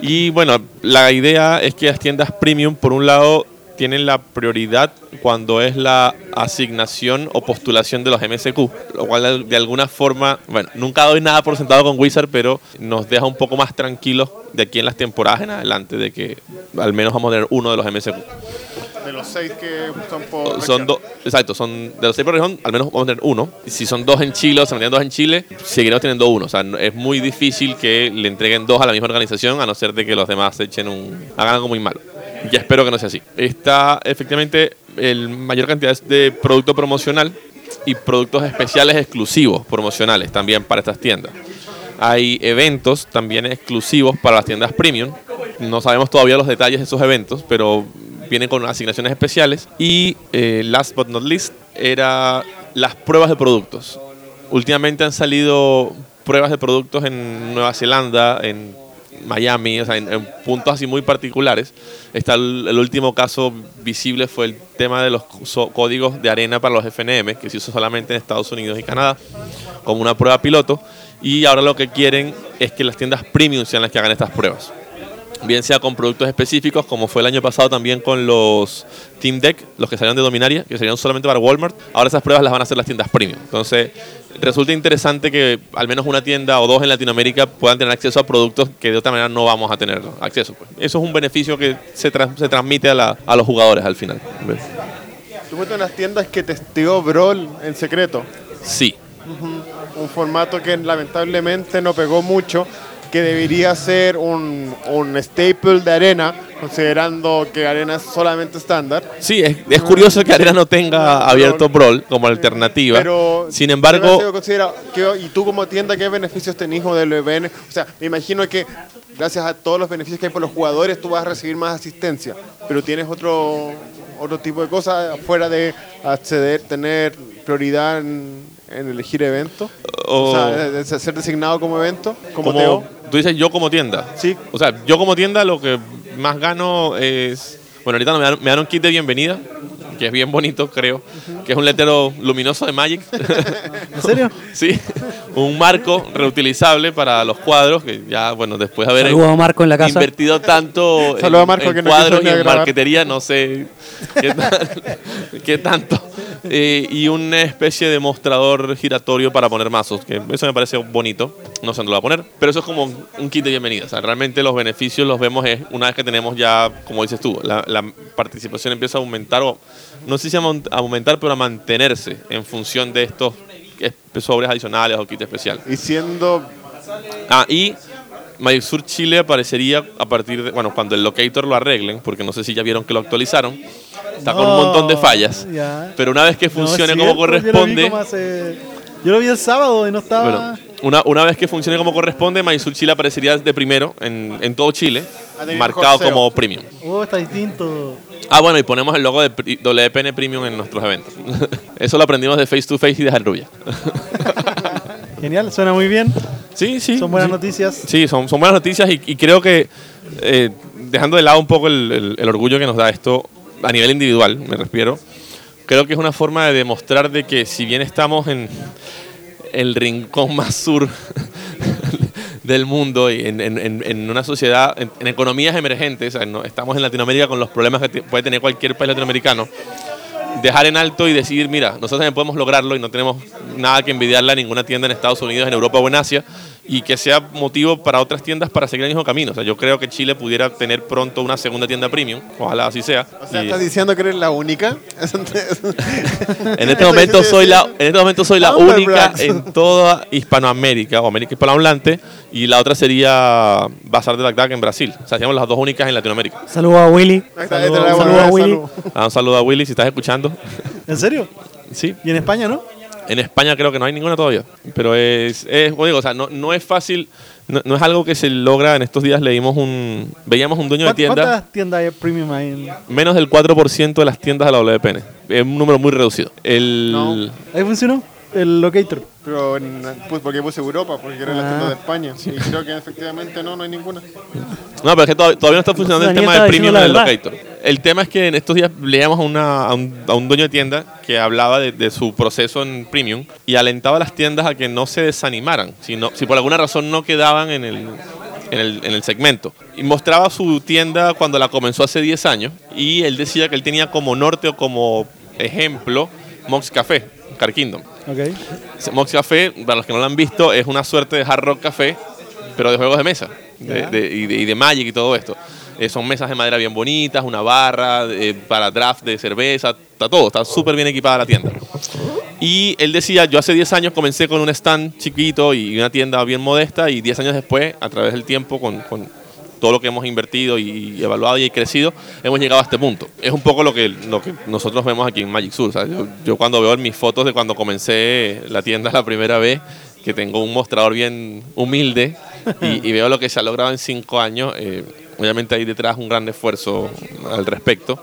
Y bueno, la idea es que las tiendas premium, por un lado, tienen la prioridad cuando es la asignación o postulación de los MSQ, lo cual de alguna forma, bueno, nunca doy nada por sentado con Wizard, pero nos deja un poco más tranquilos de aquí en las temporadas en adelante, de que al menos vamos a tener uno de los MSQ. De los seis que son por. Son dos, exacto, son de los seis por región, al menos vamos a tener uno. Si son dos en Chile o se mantienen dos en Chile, seguiremos teniendo uno. O sea, es muy difícil que le entreguen dos a la misma organización, a no ser de que los demás echen un, hagan algo muy malo. Y espero que no sea así. Está efectivamente el mayor cantidad de producto promocional y productos especiales exclusivos promocionales también para estas tiendas. Hay eventos también exclusivos para las tiendas premium. No sabemos todavía los detalles de esos eventos, pero vienen con asignaciones especiales. Y eh, last but not least, era las pruebas de productos. Últimamente han salido pruebas de productos en Nueva Zelanda, en Miami, o sea, en, en puntos así muy particulares. Está el, el último caso visible fue el tema de los so- códigos de arena para los FNM, que se hizo solamente en Estados Unidos y Canadá, como una prueba piloto. Y ahora lo que quieren es que las tiendas premium sean las que hagan estas pruebas. Bien sea con productos específicos, como fue el año pasado también con los Team Deck, los que salieron de Dominaria, que salieron solamente para Walmart. Ahora esas pruebas las van a hacer las tiendas premium. Entonces, resulta interesante que al menos una tienda o dos en Latinoamérica puedan tener acceso a productos que de otra manera no vamos a tener acceso. pues. Eso es un beneficio que se, tra- se transmite a, la- a los jugadores al final. Tú fuiste unas tiendas que testeó Brawl en secreto. Sí, Un formato que lamentablemente no pegó mucho, que debería ser un, un staple de arena, considerando que arena es solamente estándar. Sí, es, es curioso que Arena no tenga abierto Brawl como alternativa. Pero Sin embargo, que- y tú como tienda, ¿qué beneficios tenés como del VN? O sea, me imagino que gracias a todos los beneficios que hay por los jugadores, tú vas a recibir más asistencia. Pero tienes otro, otro tipo de cosas fuera de acceder, tener prioridad en, en elegir eventos. O- O sea, de- ser designado como evento, como, como Teo. tú dices yo como tienda. Sí. O sea, yo como tienda lo que más gano es... Bueno, ahorita me dan, me dan un kit de bienvenida, que es bien bonito, creo, que es un letrero luminoso de Magic. [laughs] ¿En serio? [laughs] sí, un marco reutilizable para los cuadros, que ya, bueno, después de haber Saludos Marco en la casa. invertido tanto [laughs] en, Saludos Marco, en que cuadros y en marquetería, no sé qué tanto. Eh, y una especie de mostrador giratorio para poner mazos, que eso me parece bonito, no sé dónde lo voy a poner, pero eso es como un kit de bienvenida. O sea, realmente los beneficios los vemos es una vez que tenemos ya, como dices tú, la, la participación empieza a aumentar, o no sé si a aumentar, pero a mantenerse en función de estos sobres adicionales o kit especial. Y siendo Ah, y Magic Sur Chile aparecería a partir de, bueno, cuando el locator lo arreglen, porque no sé si ya vieron que lo actualizaron, Está con un montón de fallas. Ya. Pero una vez que funcione como cierto, Yo lo, vi corresponde, como hace- yo lo vi el sábado y no estaba. bueno, una, una vez que funcione como corresponde, Mysur Chile aparecería de primero en, en todo Chile, marcado como premium. Oh, está distinto. Ah, bueno, y ponemos el logo de WPN Premium en nuestros eventos. [laughs] Eso lo aprendimos de Face to Face y de Rubia. [laughs] Genial, suena muy bien. Sí, sí. Son buenas sí. noticias. Sí, son, son buenas noticias y, y creo que, eh, dejando de lado un poco el, el- el orgullo que nos da esto a nivel individual, me refiero, creo que es una forma de demostrar de que si bien estamos en el rincón más sur [laughs] del mundo y en, en- en- una sociedad, en, en economías emergentes, o sea, no- estamos en Latinoamérica con los problemas que puede tener cualquier país latinoamericano, dejar en alto y decir, mira, nosotros también podemos lograrlo y no tenemos nada que envidiarle a ninguna tienda en Estados Unidos, en Europa o en Asia, y que sea motivo para otras tiendas para seguir el mismo camino. O sea, yo creo que Chile pudiera tener pronto una segunda tienda premium, ojalá así sea. O sea, Y ¿estás diciendo que eres la única? en este momento soy la, en este momento soy la única en toda Hispanoamérica o América hispanohablante y la otra sería Bazar de Bagdad en Brasil. O sea, seríamos las dos únicas en Latinoamérica. Saludos a Willy. Saludos, la saludos a Willy. salud. Ah, un saludo a Willy si estás escuchando. ¿En serio? Sí, ¿Y en España no? En España creo que no hay ninguna todavía. Pero es, es como digo, o sea, no, no es fácil, no, no es algo que se logra. En estos días leímos un, veíamos un dueño de ¿Cuántas- tienda, ¿Cuántas tiendas hay premium en- menos del 4% de las tiendas de la WPN. Es un número muy reducido. El, No. ¿Ahí funcionó? El locator. Pero en- pues, porque puse Europa, porque las Ah. tiendas de España. Y creo que efectivamente no, no hay ninguna. No, pero es que todavía, todavía no está funcionando el Daniel tema del premium la del locator. El tema es que en estos días leíamos a, una- a un, a un dueño de tienda que hablaba de, de su proceso en premium y alentaba a las tiendas a que no se desanimaran, si, no- si por alguna razón no quedaban en el, en el, en el segmento. Y mostraba su tienda cuando la comenzó hace 10 años y él decía que él tenía como norte o como ejemplo Mox Café, Car Kingdom. Ok. Mox Café, para los que no lo han visto, es una suerte de hard rock café, pero de juegos de mesa de- Ya. de- y, de, y de Magic y todo esto. Eh, son mesas de madera bien bonitas, una barra eh, para draft de cerveza, está todo, está súper bien equipada la tienda. Y él decía, yo hace 10 años comencé con un stand chiquito y una tienda bien modesta y 10 años después, a través del tiempo, con, con todo lo que hemos invertido y, evaluado y crecido, hemos llegado a este punto. Es un poco lo que, lo que nosotros vemos aquí en Magic Sur. Yo, yo cuando veo en mis fotos de cuando comencé la tienda la primera vez, que tengo un mostrador bien humilde y, y veo lo que se ha logrado en 5 años, eh, obviamente hay detrás un gran esfuerzo al respecto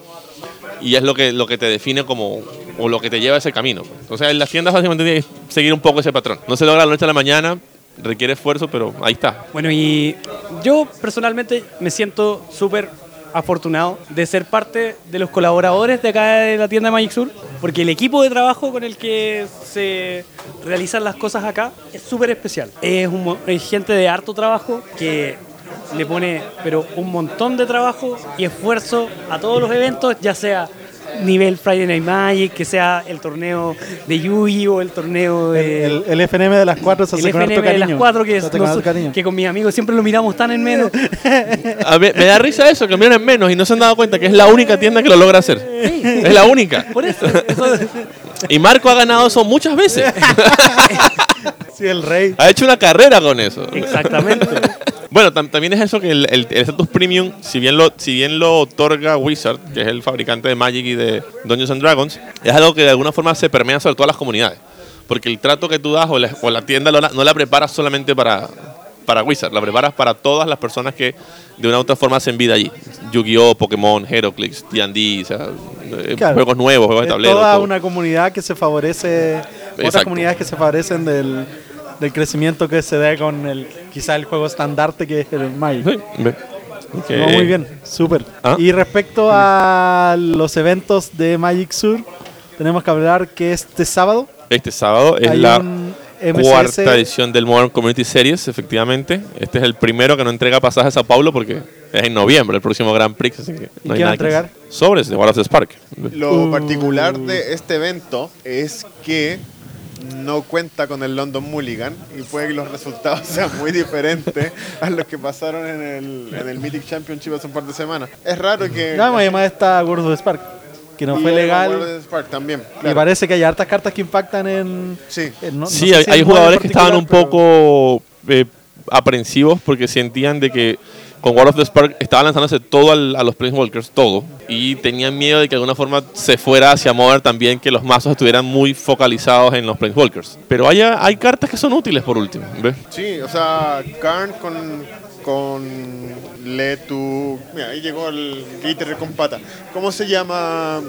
y es lo que, lo que te define como, o lo que te lleva a ese camino. Entonces, en las tiendas básicamente tienes que seguir un poco ese patrón. No se logra la noche a la mañana, requiere esfuerzo, pero ahí está. Bueno, y yo personalmente me siento súper afortunado de ser parte de los colaboradores de acá de la tienda de Magic Sur, porque el equipo de trabajo con el que se realizan las cosas acá es súper especial. Es, un es gente de harto trabajo que le pone pero un montón de trabajo y esfuerzo a todos los eventos, ya sea nivel Friday Night Magic, que sea el torneo de Yugi o el torneo de... El, el FNM de las cuatro se hace el con FNM de las cariño. cuatro que, con nos- cariño. que con mis amigos siempre lo miramos tan en menos. [laughs] A ver, me da risa eso, que miren menos y no se han dado cuenta que es la única tienda que lo logra hacer. Es la única. Por eso, eso- Y Marco ha ganado eso muchas veces. [laughs] Sí, el rey. Ha hecho una carrera con eso. exactamente. Bueno, tam- también es eso que el el- el premium, si bien, lo, si bien lo otorga Wizard, que es el fabricante de Magic y de Dungeons and Dragons, es algo que de alguna forma se permea sobre todas las comunidades. Porque el trato que tú das o la, o la tienda lo- no la preparas solamente para, para Wizard, la preparas para todas las personas que de una u otra forma hacen vida allí. Yu-Gi-Oh!, Pokémon, Heroclix, D&D, o sea, eh, Claro. juegos nuevos, juegos de tablero. toda todo. una comunidad que se favorece, otras Exacto. comunidades que se favorecen del, del crecimiento que se da con el quizá el juego estandarte que es el Magic. Sí. Que- No, muy bien, súper. ¿Ah? Y respecto a los eventos de Magic Sur, tenemos que hablar que este sábado Este sábado es la MCS. cuarta edición del Modern Community Series, efectivamente. Este es el primero que no entrega pasajes a Sao Paulo porque es en noviembre el próximo Grand Prix, así que ¿Y no hay qué va a nada que entregar? Sobres de War of the Spark. Lo particular de este evento es que no cuenta con el London Mulligan y puede que los resultados [laughs] sean muy diferentes a los que pasaron en el, en el Mythic Championship hace un par de semanas. Es raro que... No, además está World of Spark, que no y fue legal. Spark también. Y claro. parece que hay hartas cartas que impactan en. Sí. en- no- no sí, sé hay, si jugadores que estaban un poco eh, aprensivos porque sentían de que con World of the Spark estaba lanzándose todo al- a los Planeswalkers, todo. Y tenían miedo de que de alguna forma se fuera hacia Modern también, que los mazos estuvieran muy focalizados en los Planeswalkers. Pero hay, hay cartas que son útiles por último. ¿ves? Sí, o sea, Karn con, con Letu. Mira, ahí llegó el Glitter con pata. ¿Cómo se llama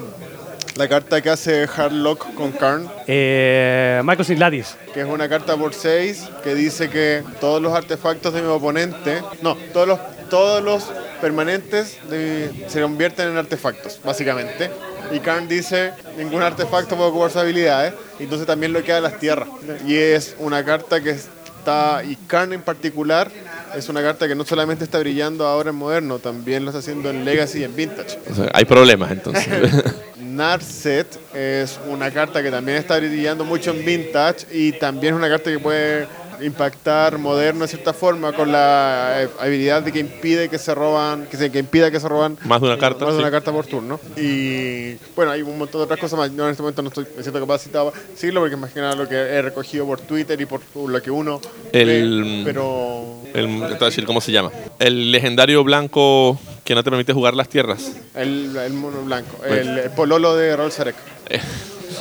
la carta que hace Hardlock con Karn? Eh, Michael Siglatis. Que es una carta por 6 que dice que todos los artefactos de mi oponente. No, todos los, todos los permanentes de- se convierten en artefactos, básicamente. Y Karn dice: ningún artefacto puede ocupar sus habilidades. Entonces también lo queda las tierras. Y es una carta que está. Y Karn en particular es una carta que no solamente está brillando ahora en moderno, también lo está haciendo en Legacy y en Vintage. O sea, hay problemas entonces. [laughs] Narset es una carta que también está brillando mucho en Vintage y también es una carta que puede impactar moderno de cierta forma con la eh, habilidad de que impide que se roban, que se que impida que se roban Más de una carta, más de sí. una carta por turno. Y bueno, hay un montón de otras cosas más. Yo en este momento no estoy me siento capacitado para decirlo porque más que nada lo que he recogido por Twitter y por lo que uno El- ve, pero El, decir cómo se llama. El legendario blanco que no te permite jugar las tierras. el, el mono blanco, el, el pololo de Raúl Zarek.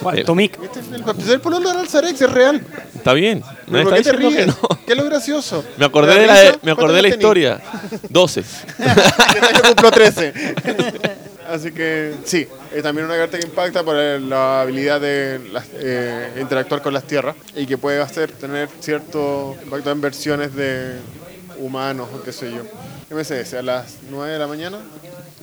Eh, ¿Cuál? Eh, Tomic. ¿Viste? El, el pololo de Raúl Zarek es real. Está bien. No ¿Pero ¿Por qué te que no. ¿Qué es lo gracioso? Me acordé ¿Te de la, risa? me acordé de la ¿Cuántos años historia. 12. tenés? [laughs] Yo cumplo 13. Así que sí, es también una carta que impacta por la habilidad de las- eh, interactuar con las tierras y que puede hacer tener cierto impacto en versiones de humanos o qué sé yo. MSS a las 9 de la mañana,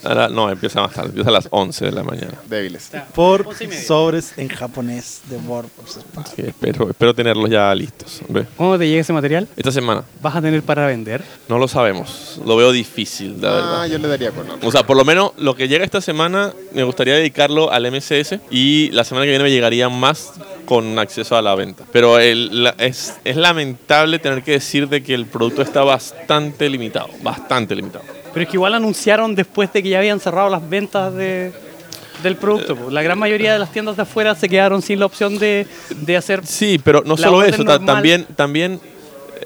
Ahora, no, empieza más tarde. Empieza a las 11 de la mañana. débiles. Por sobres en japonés de World of Spark. Sí, espero, espero tenerlos ya listos. ¿ve? ¿Cuándo te llega ese material? Esta semana. ¿Vas a tener para vender? No lo sabemos. Lo veo difícil, la Ah, verdad. yo le daría color. O sea, por lo menos lo que llega esta semana me gustaría dedicarlo al MSS y la semana que viene me llegaría más con acceso a la venta. Pero el- la- es, es lamentable tener que decir de que el producto está bastante limitado, bastante limitado. Pero es que igual anunciaron después de que ya habían cerrado las ventas de, del producto. po. La gran mayoría de las tiendas de afuera se quedaron sin la opción de, de hacer... Sí, pero no solo eso, normal- también, también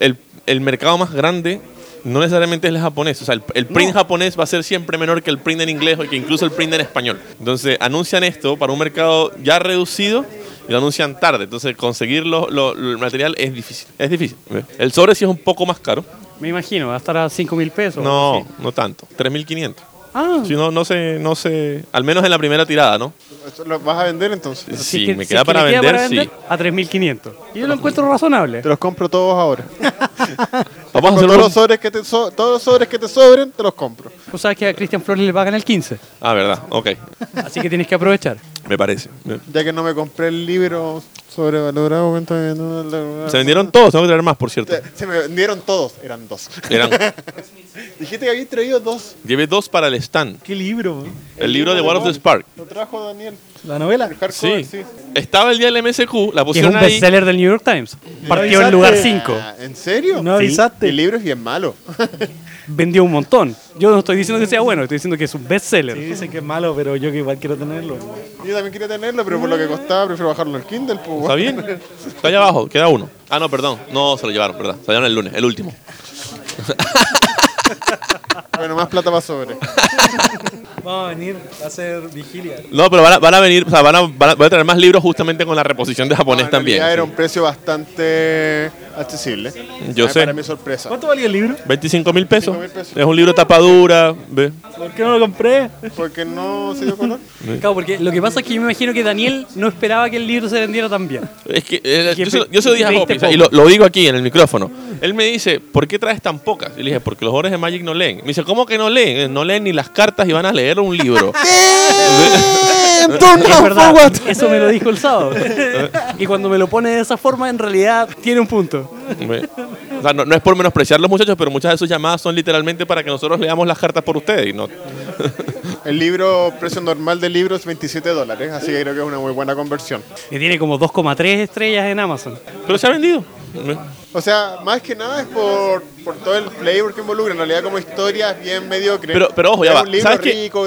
el, el mercado más grande no necesariamente es el japonés. O sea, el, el print No. japonés va a ser siempre menor que el print en inglés o que incluso el print en español. Entonces, anuncian esto para un mercado ya reducido y lo anuncian tarde. Entonces, conseguir lo- el material es difícil. Es difícil. El sobre sí es un poco más caro. Me imagino, va a estar a 5 mil pesos. No, no tanto. 3.500. Ah, Si no, no sé, no sé. Al menos en la primera tirada, ¿no? ¿Esto ¿Lo vas a vender entonces? si Sí, que- me si queda que para le queda vender, para sí. A 3.500. Y yo lo encuentro razonable. Te los compro todos ahora. [laughs] Vamos a hacer todos, los sobres que te so- todos los sobres que te sobren, te los compro. Tú sabes que a Cristian Flores le pagan el 15. Ah, verdad. Ok. Así que tienes que aprovechar. Me parece. Ya que no me compré el libro sobrevalorado, cuéntame, no, Se vendieron todos. Tengo que traer más, por cierto. Se, se me vendieron todos, eran dos. Eran, [laughs] Dijiste que habías traído dos. llevé dos para el stand. ¿Qué libro? El libro de War of the Spark. Lo trajo Daniel. ¿La novela? El Sí. sí. Estaba el día del MSQ, la Que es pusieron un ahí. bestseller del New York Times. Partió en avisaste. lugar 5. Ah, ¿En serio? No avisaste. El libro es bien malo. [laughs] Vendió un montón. Yo no estoy diciendo que sea bueno, estoy diciendo que es un bestseller. Sí, dicen que es malo, pero yo que igual quiero tenerlo. Yo también quería tenerlo, pero por lo que costaba, prefiero bajarlo al Kindle. Pues, Está bien. Está allá abajo, queda uno. Ah, no, perdón. No, se lo llevaron, ¿verdad? Se lo llevaron el lunes, el último. [laughs] Bueno, más plata para sobre. [laughs] Vamos a venir a hacer vigilia. No, pero van a, van a venir, o sea, van a, van a, voy a traer más libros justamente con la reposición de japonés en también. era sí. un precio bastante accesible. Yo Ah, sé. Para mi sorpresa. ¿Cuánto valía el libro? 25 mil pesos. 25.000 pesos. Es un libro tapadura. ¿ve? ¿Por qué no lo compré? Porque no se dio color. [laughs] Claro, porque lo que pasa es que yo me imagino que Daniel no esperaba que el libro se vendiera tan bien. Es que eh, Que yo, se, yo se lo dije a Hopi, o sea, y lo, lo digo aquí en el micrófono. Él me dice, ¿por qué traes tan pocas? Y le dije, porque los de Magic no leen. Me dice, ¿cómo que no leen? Eh, No leen ni las cartas y van a leer un libro. [laughs] [laughs] Es verdad, eso me lo dijo el sábado. [laughs] Y cuando me lo pone de esa forma, en realidad tiene un punto. O sea, no, no es por menospreciar a los muchachos, pero muchas de sus llamadas son literalmente para que nosotros leamos las cartas por ustedes. Y no, El libro, precio normal del libro es 27 dólares, así que creo que es una muy buena conversión. Y tiene como 2,3 estrellas en Amazon. pero se ha vendido. O sea, más que nada es por, por todo el flavor que involucra. En realidad, como historia es bien mediocre. Pero, pero ojo, ya es va. un libro ¿Sabes qué? rico.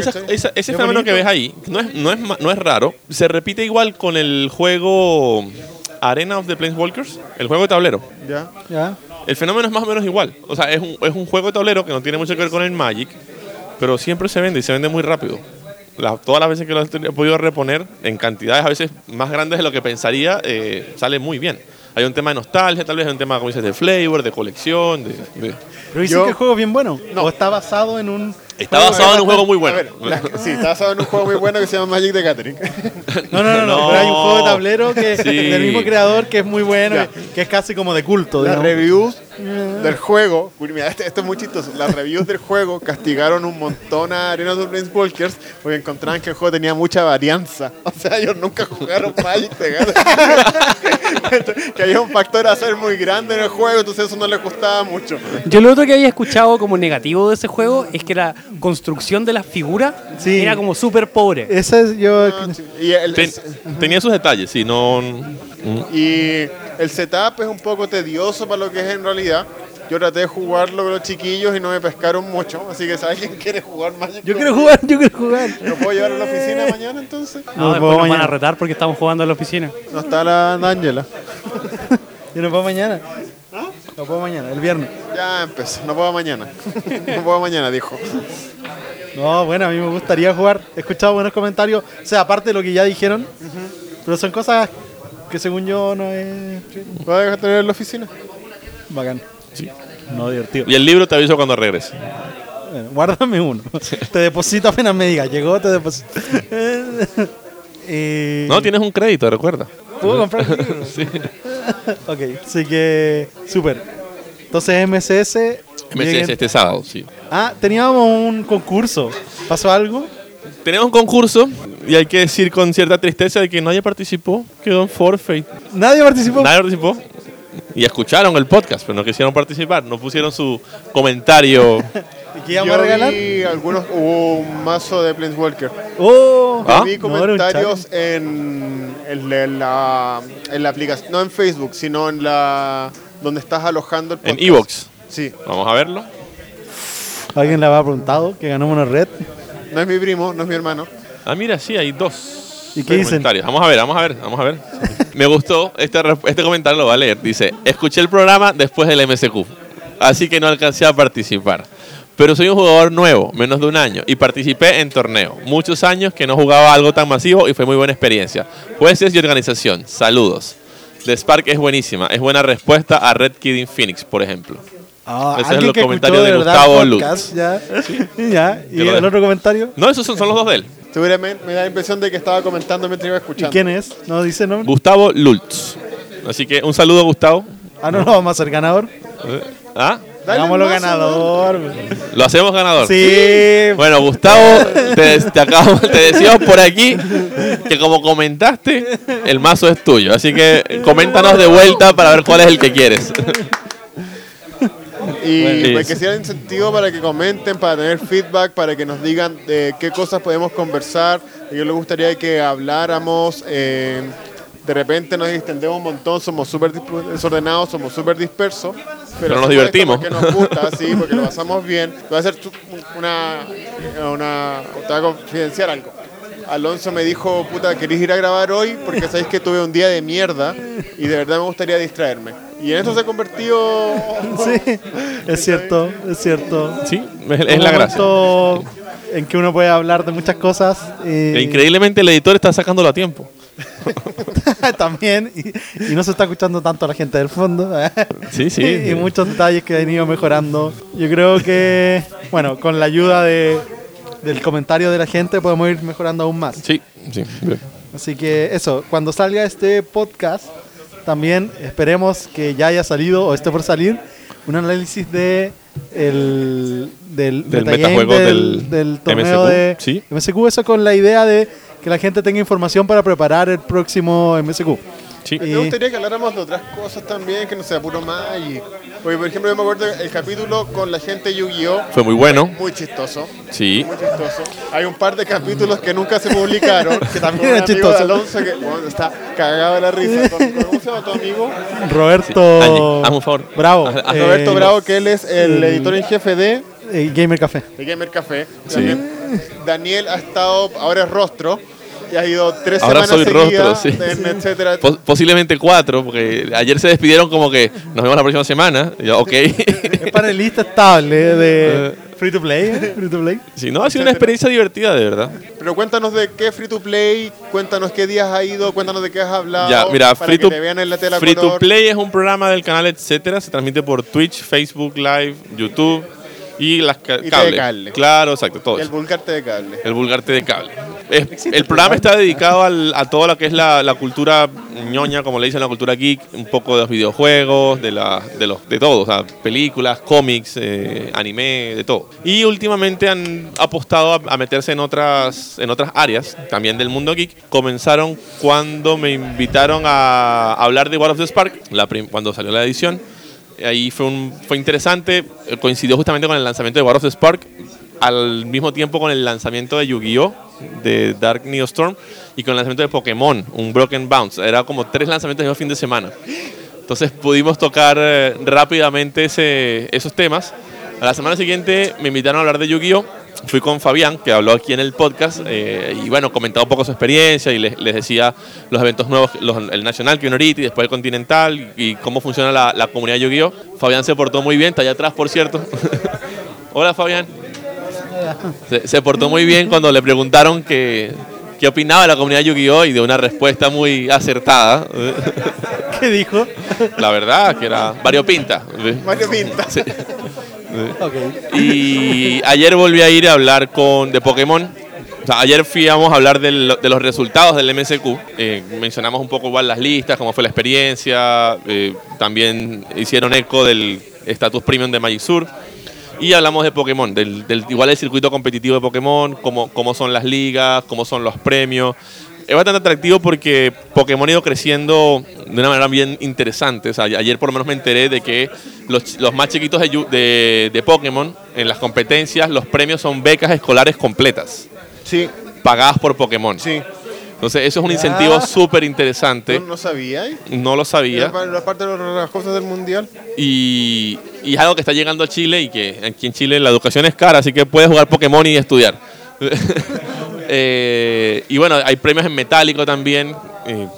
Esa- esa- ese fenómeno que ves ahí no es, no, es, no es raro. Se repite igual con el juego Arena of the Planeswalkers, el juego de tablero. ¿Ya? ¿Ya? El fenómeno es más o menos igual. O sea, es un, es un juego de tablero que no tiene mucho que ver con el Magic, pero siempre se vende y se vende muy rápido. La- todas las veces que lo he podido reponer en cantidades a veces más grandes de lo que pensaría, eh, sale muy bien. Hay un tema de nostalgia, tal vez hay un tema, como dices, de flavor, de colección. De, de- Pero dicen Yo- que el juego es bien bueno. No. O está basado en un. Está Bueno, basado en un juego muy bueno. A ver, la- sí, está basado en un juego muy bueno que se llama Magic the Gathering. No, [laughs] no, no, no, No. pero hay un juego de tablero que [laughs] Sí. del mismo creador que es muy bueno, Ya. que es casi como de culto. Las digamos. reviews del juego, mira, este- esto es muy chistoso. Las reviews del juego castigaron un montón a Arena of the Planeswalkers porque encontraban que el juego tenía mucha varianza. [laughs] O sea, ellos nunca jugaron Magic [laughs] que había un factor a ser muy grande en el juego, entonces eso no les gustaba mucho. Yo lo otro que había escuchado como negativo de ese juego es que la construcción de las figuras Sí. era como súper pobre. Ese es yo. Ah. Y el, Ten- tenía sus detalles, sí, no. mm, Y el setup es un poco tedioso para lo que es en realidad. Yo traté de jugarlo con los chiquillos y no me pescaron mucho, así que si alguien [laughs] quiere jugar Magic, Yo quiero jugar, yo quiero jugar. ¿lo puedo llevar a la oficina mañana entonces? No, No, después puedo van mañana. a retar porque estamos jugando en la oficina. No está la Ángela. [laughs] Yo no puedo mañana. No puedo mañana, el viernes. Ya empezó, no puedo mañana. No puedo mañana, dijo. No, bueno, a mí me gustaría jugar. He escuchado buenos comentarios. O sea, aparte de lo que ya dijeron. Pero son cosas que según yo no es ¿Vas a dejar tener en la oficina? Bacán. Sí. No divertido. Y el libro te aviso cuando regrese. Bueno, guárdame uno. te deposito apenas me diga. Llegó, te deposito. [laughs] Eh, No, tienes un crédito, recuerda. ¿Puedo comprar el libro? [laughs] Sí. [laughs] Ok, así que súper. Entonces MSS. MSS lleguen- este sábado, sí. Ah, teníamos un concurso. ¿Pasó algo? Tenemos un concurso y hay que decir con cierta tristeza de que nadie participó, quedó en forfeit. Nadie participó. Nadie participó. Y escucharon el podcast, pero no quisieron participar, no pusieron su comentario. ¿Y qué íbamos a regalar? vi algunos, hubo un mazo de Planeswalker. Oh, Ah, vi no, comentarios en, en la- en la, en la aplicación, no en Facebook, sino en la donde estás alojando el En podcast. Evox. Sí, Vamos a verlo. Alguien le había preguntado que ganamos una red. no es mi primo, no es mi hermano. Ah, mira, sí, hay dos. ¿Y qué dicen? comentarios. Vamos a ver, vamos a ver, vamos a ver. Me gustó, este, este comentario lo va a leer. Dice, escuché el programa después del MSQ, así que no alcancé a participar. Pero soy un jugador nuevo, menos de un año, y participé en torneo. Muchos años que no jugaba algo tan masivo y fue muy buena experiencia. Jueces y organización, saludos. The Spark es buenísima, es buena respuesta a Red Kid in Phoenix, por ejemplo. Ah, Ese es el comentario de verdad Gustavo el Lutz. podcast, Ya. [laughs] ya. ¿Y el dejo. otro comentario? No, esos son, son los dos de él. Seguramente me da la impresión de que estaba comentando mientras iba ¿Y escuchando. quién es? ¿No dice nombre? Gustavo Lultz. Así que un saludo, Gustavo. Ah, no, no, vamos a ser ganador. ¿Ah? Dale Hagámoslo ganador. Lo hacemos ganador. Sí. Bueno, Gustavo, te, te, acabo- [laughs] te decimos por aquí que como comentaste, el mazo es tuyo. Así que coméntanos de vuelta para ver cuál es el que quieres. Y Bueno, pues que sea incentivo para que comenten, para tener feedback, para que nos digan de qué cosas podemos conversar. Yo les gustaría que habláramos. eh, de repente nos extendemos un montón, somos súper desordenados, somos súper dispersos. Pero nos divertimos. Porque nos gusta, [laughs] sí, porque lo pasamos bien. Voy a hacer tu- una. una te voy a confidenciar algo. Alonso me dijo, puta, ¿queréis ir a grabar hoy? Porque sabéis que tuve un día de mierda y de verdad me gustaría distraerme. Y en eso se ha convertido [laughs] Sí, es cierto, es cierto. Sí, es, la gracia. momento en que uno puede hablar de muchas cosas. eh, E increíblemente el editor está sacándolo a tiempo. [laughs] también. Y, y no se está escuchando tanto a la gente del fondo. Sí, sí. y, y muchos detalles que han ido mejorando. Yo creo que, bueno, con la ayuda de, del comentario de la gente podemos ir mejorando aún más. Sí, sí. Así que eso, cuando salga este podcast, también esperemos que ya haya salido o esté por salir un análisis de el, del, Del metajuego del, del del torneo MSQ, de sí. MSQ, eso con la idea de que la gente tenga información para preparar el próximo MSQ. Sí. Y- Me gustaría que habláramos de otras cosas también, que no sea puro Magic. Porque, por ejemplo, yo me acuerdo el capítulo con la gente de Yu-Gi-Oh! Fue muy bueno. Muy chistoso. Sí. Muy chistoso. Hay un par de capítulos que nunca se publicaron. Que [laughs] también Era chistoso. Alonso que bueno, está cagado de la risa. ¿Cómo se llama tu amigo? Roberto hazme un favor. Bravo, eh, Roberto Bravo, que él es el editor en jefe de, eh, Gamer Café. de Gamer Café. Daniel ha estado, ahora es rostro. Y has ido tres Ahora semanas soy seguidas, rostro, sí. en etcétera. Pos- posiblemente cuatro, porque ayer se despidieron como que nos vemos la próxima semana. Y yo, ok. Es panelista estable de [laughs] Free to Play. ¿eh? Free to Play. si no, ha sido una experiencia divertida, de verdad. Pero cuéntanos de qué Free to Play, cuéntanos qué días has ido, cuéntanos de qué has hablado. Ya, mira, para Free, que to, te vean en la tela Free to. Play es un programa del canal Etcétera. Se transmite por Twitch, Facebook Live, YouTube y las ca- Y cable. Telecable. Claro, exacto, todo El vulgarte de cable. El vulgarte de cable. Es- el programa está dedicado al- a todo lo que es la, la cultura ñoña, como le dicen, la cultura geek, un poco de los videojuegos, de, la, de, los, de todo, o sea, películas, cómics, eh, anime, de todo. Y últimamente han apostado a, a meterse en otras, en otras áreas, también del mundo geek. Comenzaron cuando me invitaron a hablar de War of the Spark, la cuando salió la edición. Ahí fue, un, fue interesante, eh, coincidió justamente con el lanzamiento de War of the Spark, al mismo tiempo con el lanzamiento de Yu-Gi-Oh! de Dark Neo Storm y con el lanzamiento de Pokémon, un Broken Bounce. Era como tres lanzamientos en un fin de semana. Entonces pudimos tocar eh, rápidamente ese- esos temas. A la semana siguiente me invitaron a hablar de Yu-Gi-Oh! Fui con Fabián, que habló aquí en el podcast, eh, y bueno, comentaba un poco su experiencia y les, les decía los eventos nuevos, los- el nacional que viene ahorita y después el continental y cómo funciona la, la comunidad Yu-Gi-Oh! Fabián se portó muy bien, está allá atrás, por cierto. [laughs] Hola, Fabián. Se, se portó muy bien cuando le preguntaron que, qué opinaba de la comunidad Yu-Gi-Oh! y dio una respuesta muy acertada. ¿Qué dijo? La verdad, que era variopinta. Mario Pinta. Sí. Y ayer volví a ir a hablar con de Pokémon. Ayer fuimos a hablar del- de los resultados del MSQ. Eh, mencionamos un poco igual las listas, cómo fue la experiencia. eh, también hicieron eco del estatus premium de Magic Sur. Y hablamos de Pokémon, del, del- igual el circuito competitivo de Pokémon, cómo, cómo son las ligas, cómo son los premios. Es bastante atractivo porque Pokémon ha ido creciendo de una manera bien interesante. O sea, ayer por lo menos me enteré de que los, los más chiquitos de, Yu- de, de Pokémon, en las competencias, los premios son becas escolares completas, Sí, pagadas por Pokémon. sí. Entonces, eso es un incentivo Ya. súper interesante. ¿No, no sabía? ¿eh? No lo sabía. Era la parte de las cosas del mundial. Y, y es algo que está llegando a Chile y que aquí en Chile la educación es cara, así que puedes jugar Pokémon y estudiar. [laughs] Eh, y bueno, hay premios en metálico también. eh,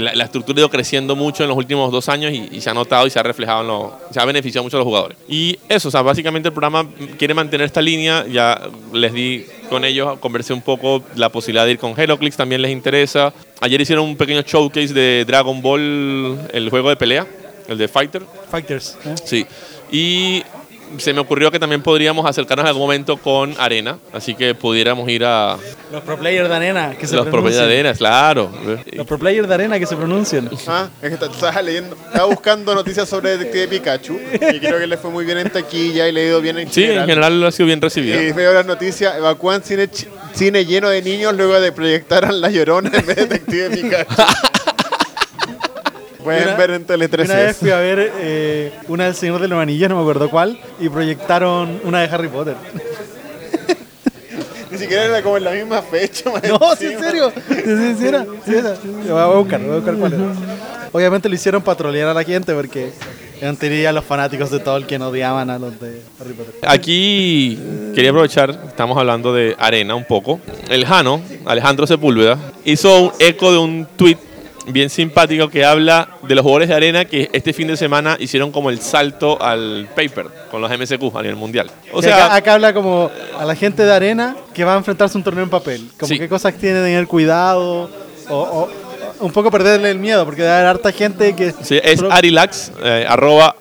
la, la estructura ha ido creciendo mucho en los últimos dos años y, y se ha notado y se ha reflejado en lo, se ha beneficiado mucho a los jugadores. Y eso, o sea, básicamente el programa quiere mantener esta línea. Ya les di con ellos, conversé un poco la posibilidad de ir con HeroClix, también les interesa. Ayer hicieron un pequeño showcase de Dragon Ball, el juego de pelea, el de Fighter. Fighters. ¿eh? Sí. Y se me ocurrió que también podríamos acercarnos en algún momento con Arena, así que pudiéramos ir a Los pro players de arena que se los propiedades pronuncien. de Arena, claro. Los pro players de arena que se pronuncian. Ah, es que está- estaba leyendo, estaba buscando noticias sobre Detective Pikachu y creo que le fue muy bien en taquilla y le ha ido bien en Sí, en general. general ha sido bien recibido. Y veo las noticias, evacúan cine, cine lleno de niños luego de proyectar a La Llorona en vez de Detective Pikachu. [laughs] Pueden Una- ver en Tele Una vez 13. fui a ver eh, una del Señor de los Anillos, no me acuerdo cuál, y proyectaron una de Harry Potter. Ni siquiera era como en la misma fecha. No, sí, en serio. Sí, sí, sí era. Sí era. Voy a buscar, voy a buscar cuál era. Obviamente lo hicieron para trolear a la gente porque en teoría los fanáticos de Tolkien odiaban a los de Harry Potter. Aquí quería aprovechar, estamos hablando de Arena un poco. El Jano, Alejandro Sepúlveda, hizo un eco de un tweet bien simpático que habla de los jugadores de Arena que este fin de semana hicieron como el salto al paper con los MSQ a nivel mundial. O Que sea, acá, acá habla como a la gente de arena que va a enfrentarse a un torneo en papel. Como Sí. qué cosas tiene que tener cuidado o, o un poco perderle el miedo porque debe haber harta gente que... Sí, es Arilax, eh, arroba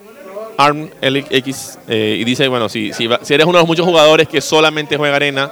ArmLX, eh, y dice, bueno, si, si, si eres uno de los muchos jugadores que solamente juega arena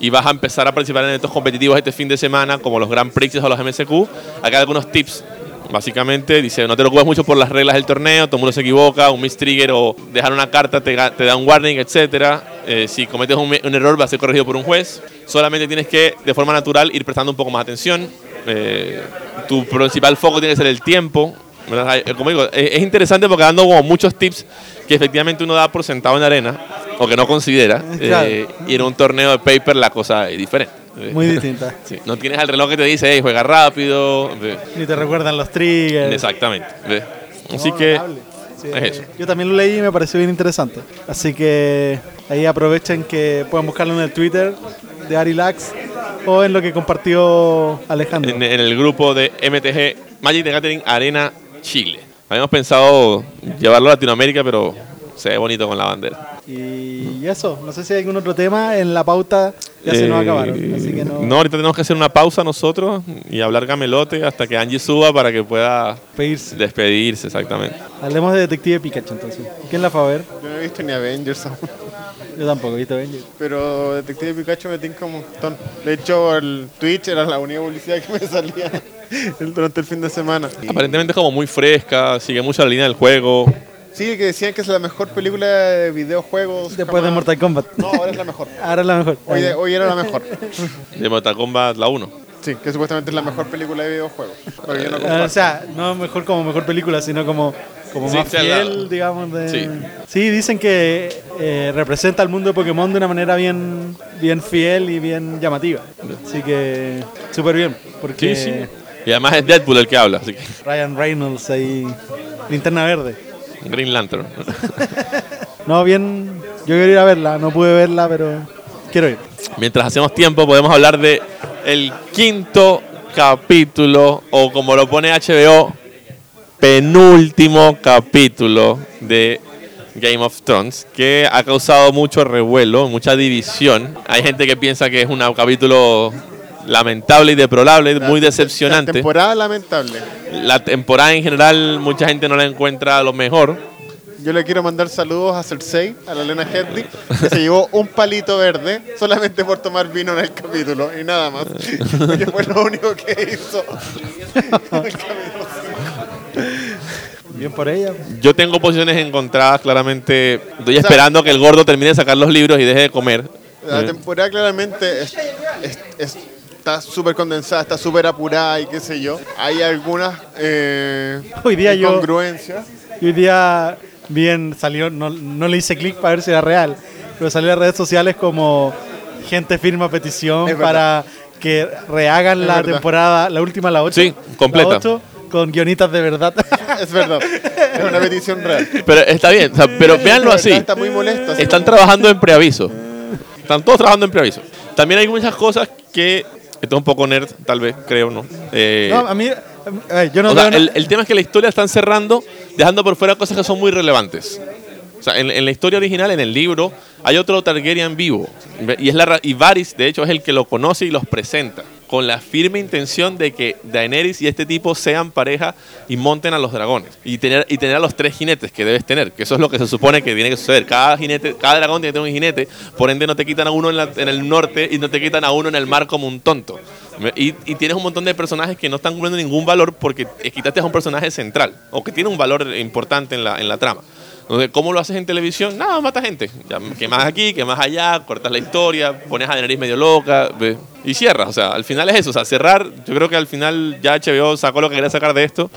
y vas a empezar a participar en eventos competitivos este fin de semana, como los Grand Prix o los MSQ, acá hay algunos tips. Básicamente dice, no te preocupes mucho por las reglas del torneo, todo el mundo se equivoca, un miss trigger o dejar una carta te, te da un warning, etc. si cometes un, un error va a ser corregido por un juez. Solamente tienes que, de forma natural, ir prestando un poco más atención. Eh, tu principal foco tiene que ser el tiempo. Eh, Como digo, es es interesante porque dando como muchos tips que efectivamente uno da por sentado en la arena o que no considera. [laughs] Claro. eh, y en un torneo de paper la cosa es diferente. Eh, [laughs] Muy distinta. [laughs] sí, no tienes el reloj que te dice, hey, juega rápido. eh, Ni te recuerdan los triggers. Exactamente. ¿ves? Así No, que. Sí, es eso. Yo también lo leí y me pareció bien interesante. Así que ahí aprovechen que pueden buscarlo en el Twitter de Arilax o en lo que compartió Alejandro? En, en el grupo de MTG Magic the Gathering Arena Chile. Habíamos pensado llevarlo a Latinoamérica, pero se ve bonito con la bandera. Y eso, no sé si hay algún otro tema en la pauta, ya se nos Eh, acabaron. Así que no, no, ahorita tenemos que hacer una pausa nosotros y hablar gamelote hasta que Angie suba para que pueda pedirse. despedirse, exactamente. Hablemos de Detective Pikachu entonces. ¿Quién la fue a ver? Yo no he visto ni Avengers aún. [laughs] Yo tampoco he visto Avengers. Pero Detective Pikachu me tinca un montón. De hecho, el Twitch era la única publicidad que me salía [laughs] durante el fin de semana. Aparentemente es como muy fresca, sigue mucho la línea del juego. Sí, que decían que es la mejor película de videojuegos. Después de jamás. Mortal Kombat. No, ahora es la mejor. [laughs] Ahora es la mejor. Hoy, de- hoy era la mejor. De Mortal Kombat la 1. Sí, que supuestamente es la mejor película de videojuegos. Pero yo no Ah, comparto. O sea, no mejor como mejor película, sino como, como Sí, más fiel, digamos. De... Sí. Sí, dicen que eh, representa al mundo de Pokémon de una manera bien, bien fiel y bien llamativa. Así que súper bien, porque Sí, sí. Y además es Deadpool el que habla, así que Ryan Reynolds ahí, linterna verde. Green Lantern. [laughs] No, bien, yo quiero ir a verla, no pude verla, pero quiero ir. Mientras hacemos tiempo, podemos hablar de el quinto capítulo, o como lo pone HBO, penúltimo capítulo de Game of Thrones, que ha causado mucho revuelo, mucha división. Hay gente que piensa que es un capítulo lamentable y deplorable, muy La decepcionante. temporada lamentable. La temporada en general, mucha gente no la encuentra lo mejor. Yo le quiero mandar saludos a Cersei, a la Lena Headley, que se llevó un palito verde solamente por tomar vino en el capítulo y nada más. Que fue lo único que hizo. Bien por ella. Yo tengo posiciones encontradas, claramente. Estoy sea- esperando que el gordo termine de sacar los libros y deje de comer. La temporada claramente es- es- es- está súper condensada, está súper apurada y qué sé yo. Hay algunas eh, Hoy día yo- incongruencias. Y hoy día bien salió, no, no le hice clic para ver si era real, pero salió en las redes sociales como gente firma petición para que rehagan Es la verdad. temporada, la última, la 8. Sí, completa. con guionitas de verdad. [laughs] Es verdad, es una petición real. Pero está bien, o sea, pero véanlo así. Está muy molesta. así Están como- trabajando en preaviso. Están todos trabajando en preaviso. También hay muchas cosas que. Esto es un poco nerd, tal vez, creo, ¿no? Eh, no, a mí, ver, yo no o sea, el, el tema es que la historia están cerrando, dejando por fuera cosas que son muy relevantes. O sea, en, en la historia original, en el libro, hay otro Targaryen vivo. Y, es la, y Varys, de hecho, es el que lo conoce y los presenta. Con la firme intención de que Daenerys y este tipo sean pareja y monten a los dragones. Y tener, y tener a los tres jinetes que debes tener. Que eso es lo que se supone que tiene que suceder. Cada, jinete, cada dragón tiene que tener un jinete. Por ende, no te quitan a uno en, el norte y no te quitan a uno en el mar como un tonto. Y, y tienes un montón de personajes que no están cumpliendo ningún valor porque quitaste a un personaje central o que tiene un valor importante en la, en la trama. Entonces, ¿cómo lo haces en televisión? Nada, mata gente. Ya, quemas aquí, quemas allá, cortas la historia, pones a Daenerys medio loca y cierras. O sea, al final es eso. O sea, cerrar, yo creo que al final ya HBO sacó lo que quería sacar de esto.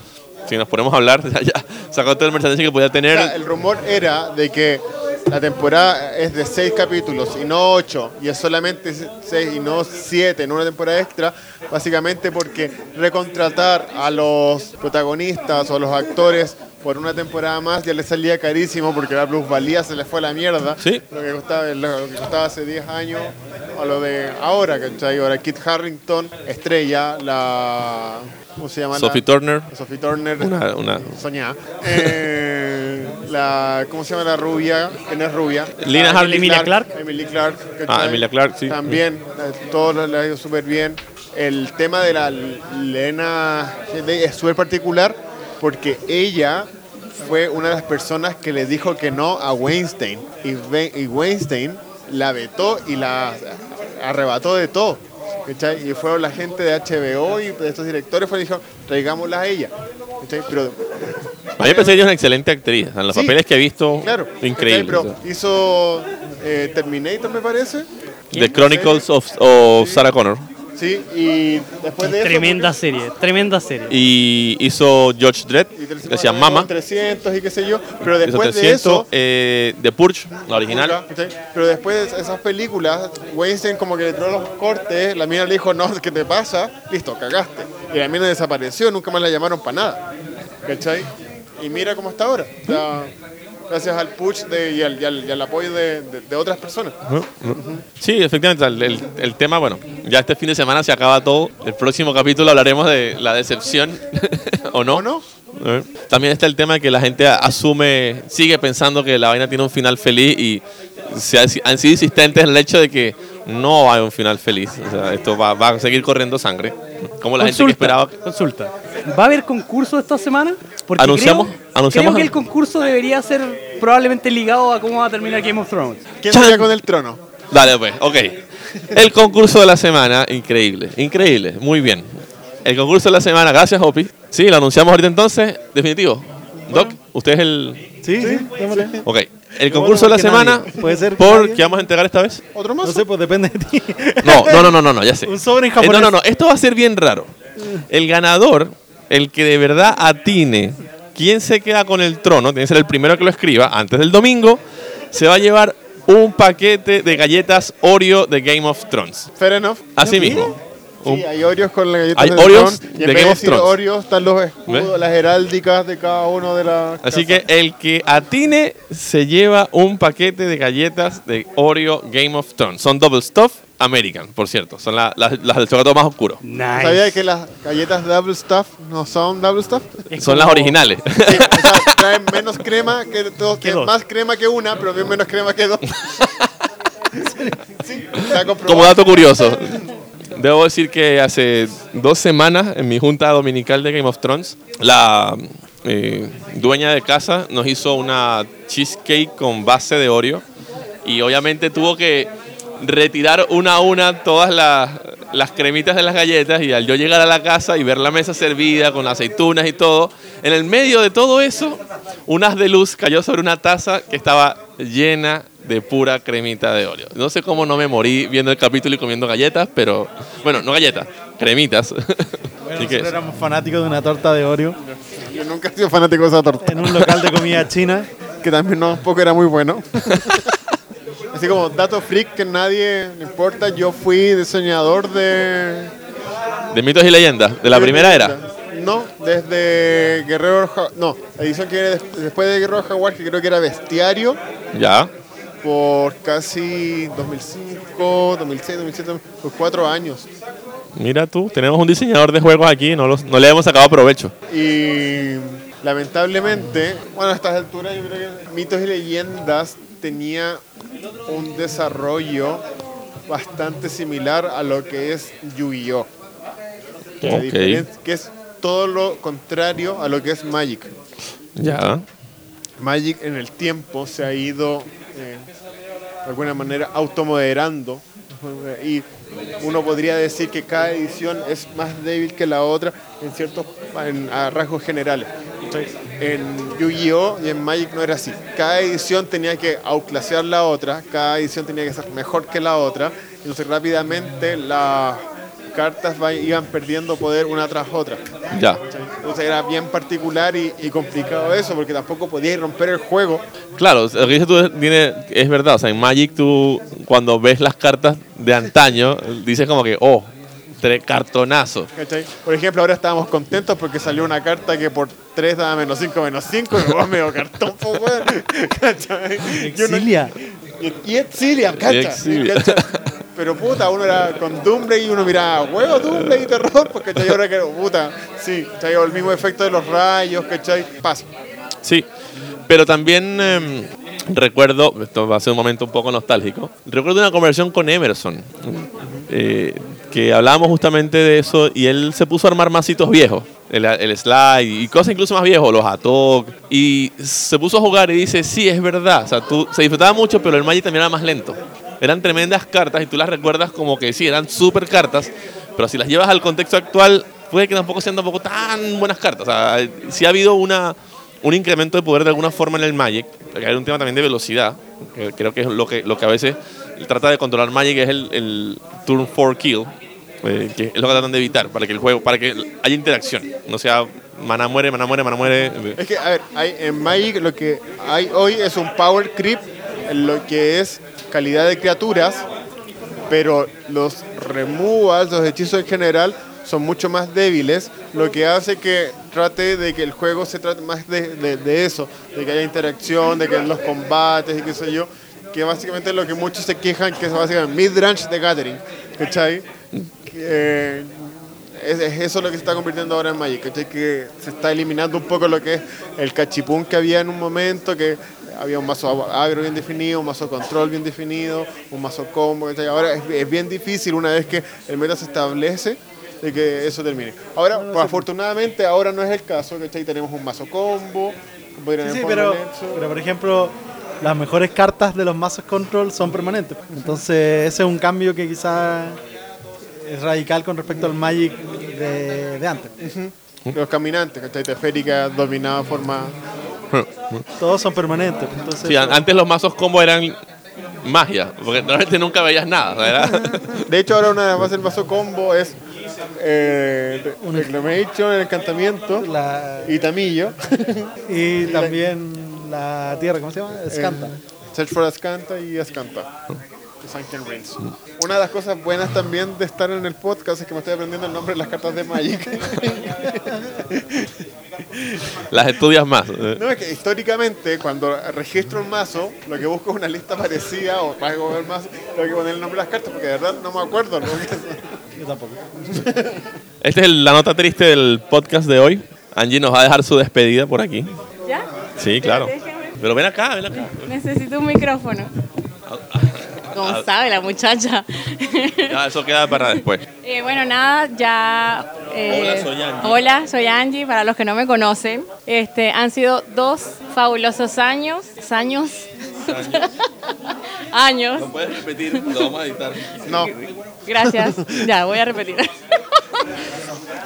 Si nos ponemos a hablar, ya, [laughs] ya sacó todo el merchandising que podía O tener. sea, el rumor era de que la temporada es de seis capítulos y no ocho, y es solamente seis y no siete en una temporada extra, básicamente porque recontratar a los protagonistas o a los actores por una temporada más ya les salía carísimo porque la plusvalía se les fue a la mierda. Sí. Lo que costaba, lo que costaba hace 10 años a lo de ahora, ¿cachai? Ahora Kit Harrington, estrella, la... ¿Cómo se llama? Sophie la, Turner, Sophie Turner. una, una- Soñá. Eh, la, ¿Cómo se llama la rubia? ¿Quién es rubia? Lina Ah, Harley. Emilia Clarke. Emily Clark. Ah, Emilia Clarke, sí. También, eh, todo lo- le ha ido súper bien. El tema de la Lena es súper particular porque ella fue una de las personas que le dijo que no a Weinstein. Y, y Weinstein la vetó y la arrebató de todo. ¿cachai? Y fueron la gente de HBO y de estos directores fue y dijo, traigámosla a ella. ¿cachai? Pero parece que ella es una excelente actriz. En los Sí, papeles que he visto, Claro. increíble. Pero hizo eh, Terminator, me parece. The Chronicles of, of Sarah Connor. Sí, y después de eso. Tremenda serie, tremenda serie. Y hizo George Dredd, y que se llama Mama. 300 y qué sé yo. Pero Hizo después 300, de eso. eh, The Purge, la original. ¿cachai? Pero después de esas películas, Weinstein como que le tiró los cortes, la mina le dijo, no, ¿qué te pasa? Listo, cagaste. Y la mina desapareció, nunca más la llamaron para nada. ¿Cachai? Y mira cómo está ahora. O sea, gracias al push de, y, al, y al- y al apoyo de, de- de otras personas. Sí, efectivamente, el, el- el tema, bueno, ya este fin de semana se acaba todo. El próximo capítulo hablaremos de la decepción, [laughs] ¿o no? ¿O no? Eh, También está el tema de que la gente asume, sigue pensando que la vaina tiene un final feliz y se ha- han sido insistentes en el hecho de que no hay un final feliz. O sea, esto va, va a seguir corriendo sangre. Como la gente que esperaba. Consulta. ¿Va a haber concurso esta semana? Porque Anunciamos- creo, anunciamos- creo que el concurso debería ser probablemente ligado a cómo va a terminar Game of Thrones. ¿Quién queda con el trono? Dale, pues, ok. El concurso de la semana, increíble, increíble, muy bien. El concurso de la semana, gracias, Hopi. Sí, lo anunciamos ahorita entonces, definitivo. Doc, usted es el. Sí, sí, démosle. Ok. El concurso de la semana, nadie. [laughs] Puede ser ¿por qué vamos a entregar esta vez? ¿Otro más? No sé, pues depende de ti. [laughs] No, no, no, no, no, no, ya sé. Un sobre en Eh, no, japonés. no, no, esto va a ser bien raro. El ganador, el que de verdad atine quién se queda con el trono, tiene que ser el primero que lo escriba antes del domingo, se va a llevar un paquete de galletas Oreo de Game of Thrones. Fair enough. Así mismo. Sí, hay Oreos con la galleta Hay del Oreos Tron, y de en vez Game de of decir Thrones. Oreos están los escudos, ¿Ves? las heráldicas de cada uno de las Así casas. que el que atine se lleva un paquete de galletas de Oreo Game of Thrones. Son Double Stuff American, por cierto. Son la- las- las del chocolate más oscuro. Nice. ¿Sabía que las galletas Double Stuff no son Double Stuff? Es Son como- las originales. Sí, o sea, [laughs] traen menos crema que dos, Que dos. más crema que una, pero bien menos crema que dos. [laughs] sí. Como dato curioso, [laughs] debo decir que hace dos semanas en mi junta dominical de Game of Thrones, la eh, dueña de casa nos hizo una cheesecake con base de Oreo y obviamente tuvo que retirar una a una todas las, cremitas de las galletas y al yo llegar a la casa y ver la mesa servida con aceitunas y todo, en el medio de todo eso, un haz de luz cayó sobre una taza que estaba llena de pura cremita de Oreo. No sé cómo no me morí viendo el capítulo y comiendo galletas, pero bueno, no galletas, cremitas. [laughs] Así que Nosotros éramos fanáticos de una torta de Oreo Yo nunca he sido fanático de esa torta, en un local de comida [laughs] china. que también no, poco era muy bueno. [laughs] Así como dato freak que nadie le importa, yo fui diseñador de... de mitos y leyendas, de la primera era. No, desde Guerrero... No, la edición que después de Guerrero Jaguar, que creo que era Bestiario, Ya. Por casi 2005, 2006, 2007, por cuatro años. Mira tú, tenemos un diseñador de juegos aquí, no, los- no le hemos sacado provecho. Y lamentablemente, bueno, a estas alturas yo creo que Mitos y Leyendas tenía un desarrollo bastante similar a lo que es Yu-Gi-Oh! Que, la Ok. diferen- que es todo lo contrario a lo que es Magic. Ya. Magic en el tiempo se ha ido de alguna manera automoderando y uno podría decir que cada edición es más débil que la otra en ciertos rasgos generales. En Yu-Gi-Oh! y en Magic no era así. Cada edición tenía que outclasear la otra, cada edición tenía que ser mejor que la otra, entonces rápidamente las cartas iban perdiendo poder una tras otra. Ya. Entonces era bien particular y, y complicado eso, porque tampoco podías romper el juego. Claro, lo que dices tú es, tiene- es verdad. O sea, en Magic tú, cuando ves las cartas de antaño, dices como que, oh, tres cartonazos. Por ejemplo, ahora estábamos contentos porque salió una carta que por 3 daba menos 5, menos 5, y vos medio cartón, po. [laughs] Y Exilia. Y, y Exilia, ¿cachai? Pero puta, uno era con Dumble y uno miraba, huevo, Dumble y terror, porque ¿cachai? ahora que, puta, sí, ¿cachai? El mismo efecto de los rayos, ¿cachai? Pasa. Sí, pero también em, recuerdo, esto va a ser un momento un poco nostálgico, recuerdo una conversación con Emerson, eh, que hablábamos justamente de eso y él se puso a armar masitos viejos, el, el slide y cosas incluso más viejos, los Atok, y se puso a jugar y dice, sí, es verdad, o sea, tú, se disfrutaba mucho, pero el Magic también era más lento. Eran tremendas cartas y tú las recuerdas como que sí, eran súper cartas, pero si las llevas al contexto actual, puede que tampoco sean tampoco tan buenas cartas. O sea, sí ha habido una, un incremento de poder de alguna forma en el Magic, porque hay un tema también de velocidad, que creo que es lo que, lo que a veces trata de controlar Magic, es el, el turn 4 kill, eh, que es lo que tratan de evitar, para que el juego, para que haya interacción, no sea mana muere, mana muere, mana muere. Es que, a ver, hay, en Magic lo que hay hoy es un power creep lo que es calidad de criaturas, pero los removals, los hechizos en general, son mucho más débiles, lo que hace que trate de que el juego se trate más de, de- de eso, de que haya interacción, de que los combates y qué sé yo, que básicamente es lo que muchos se quejan, que es básicamente mid-range de Gathering, ¿cachai? Que, es, es eso lo que se está convirtiendo ahora en Magic, ¿cachai? Que se está eliminando un poco lo que es el cachipún que había en un momento, que había un mazo agro bien definido, un mazo control bien definido, un mazo combo, ¿cachai? Ahora es, es bien difícil una vez que el meta se establece de que eso termine. Ahora, pues, afortunadamente, ahora no es el caso, ¿cachai? Tenemos un mazo combo, Sí, pero, pero por ejemplo, las mejores cartas de los mazos control son permanentes. Entonces, ese es un cambio que quizás es radical con respecto al Magic de, de antes. Los caminantes, ¿cachai? Teférica dominada forma... [laughs] Todos son permanentes. Entonces, Sí, antes los mazos combo eran magia, porque realmente nunca veías nada, ¿verdad? [laughs] De hecho, ahora una bases del mazo combo es eh, Reclamation, el encantamiento la- y Tamillo. y [laughs] también la tierra, ¿cómo se llama? Escanta. Eh, Search for Ascanta y Ascanta. De Sunken Rings. Una de las cosas buenas también de estar en el podcast es que me estoy aprendiendo el nombre de las cartas de Magic. [laughs] Las estudias más. No, es que históricamente, cuando registro un mazo, lo que busco es una lista parecida o para el mazo, tengo que poner el nombre de las cartas porque de verdad no me acuerdo. ¿no? [laughs] Yo tampoco. [laughs] Esta es la nota triste del podcast de hoy. Angie nos va a dejar su despedida por aquí. ¿Ya? Sí, claro. Pero ven acá, ven acá. Necesito un micrófono. Como sabe la muchacha. Ya, [laughs] eso queda para después. Eh, bueno, nada, ya. eh, Hola, soy Angie. Hola, soy Angie. Para los que no me conocen, este, han sido dos fabulosos años. Años. años. [laughs] puedes repetir? Lo vamos a editar. No, Gracias. Ya, voy a repetir.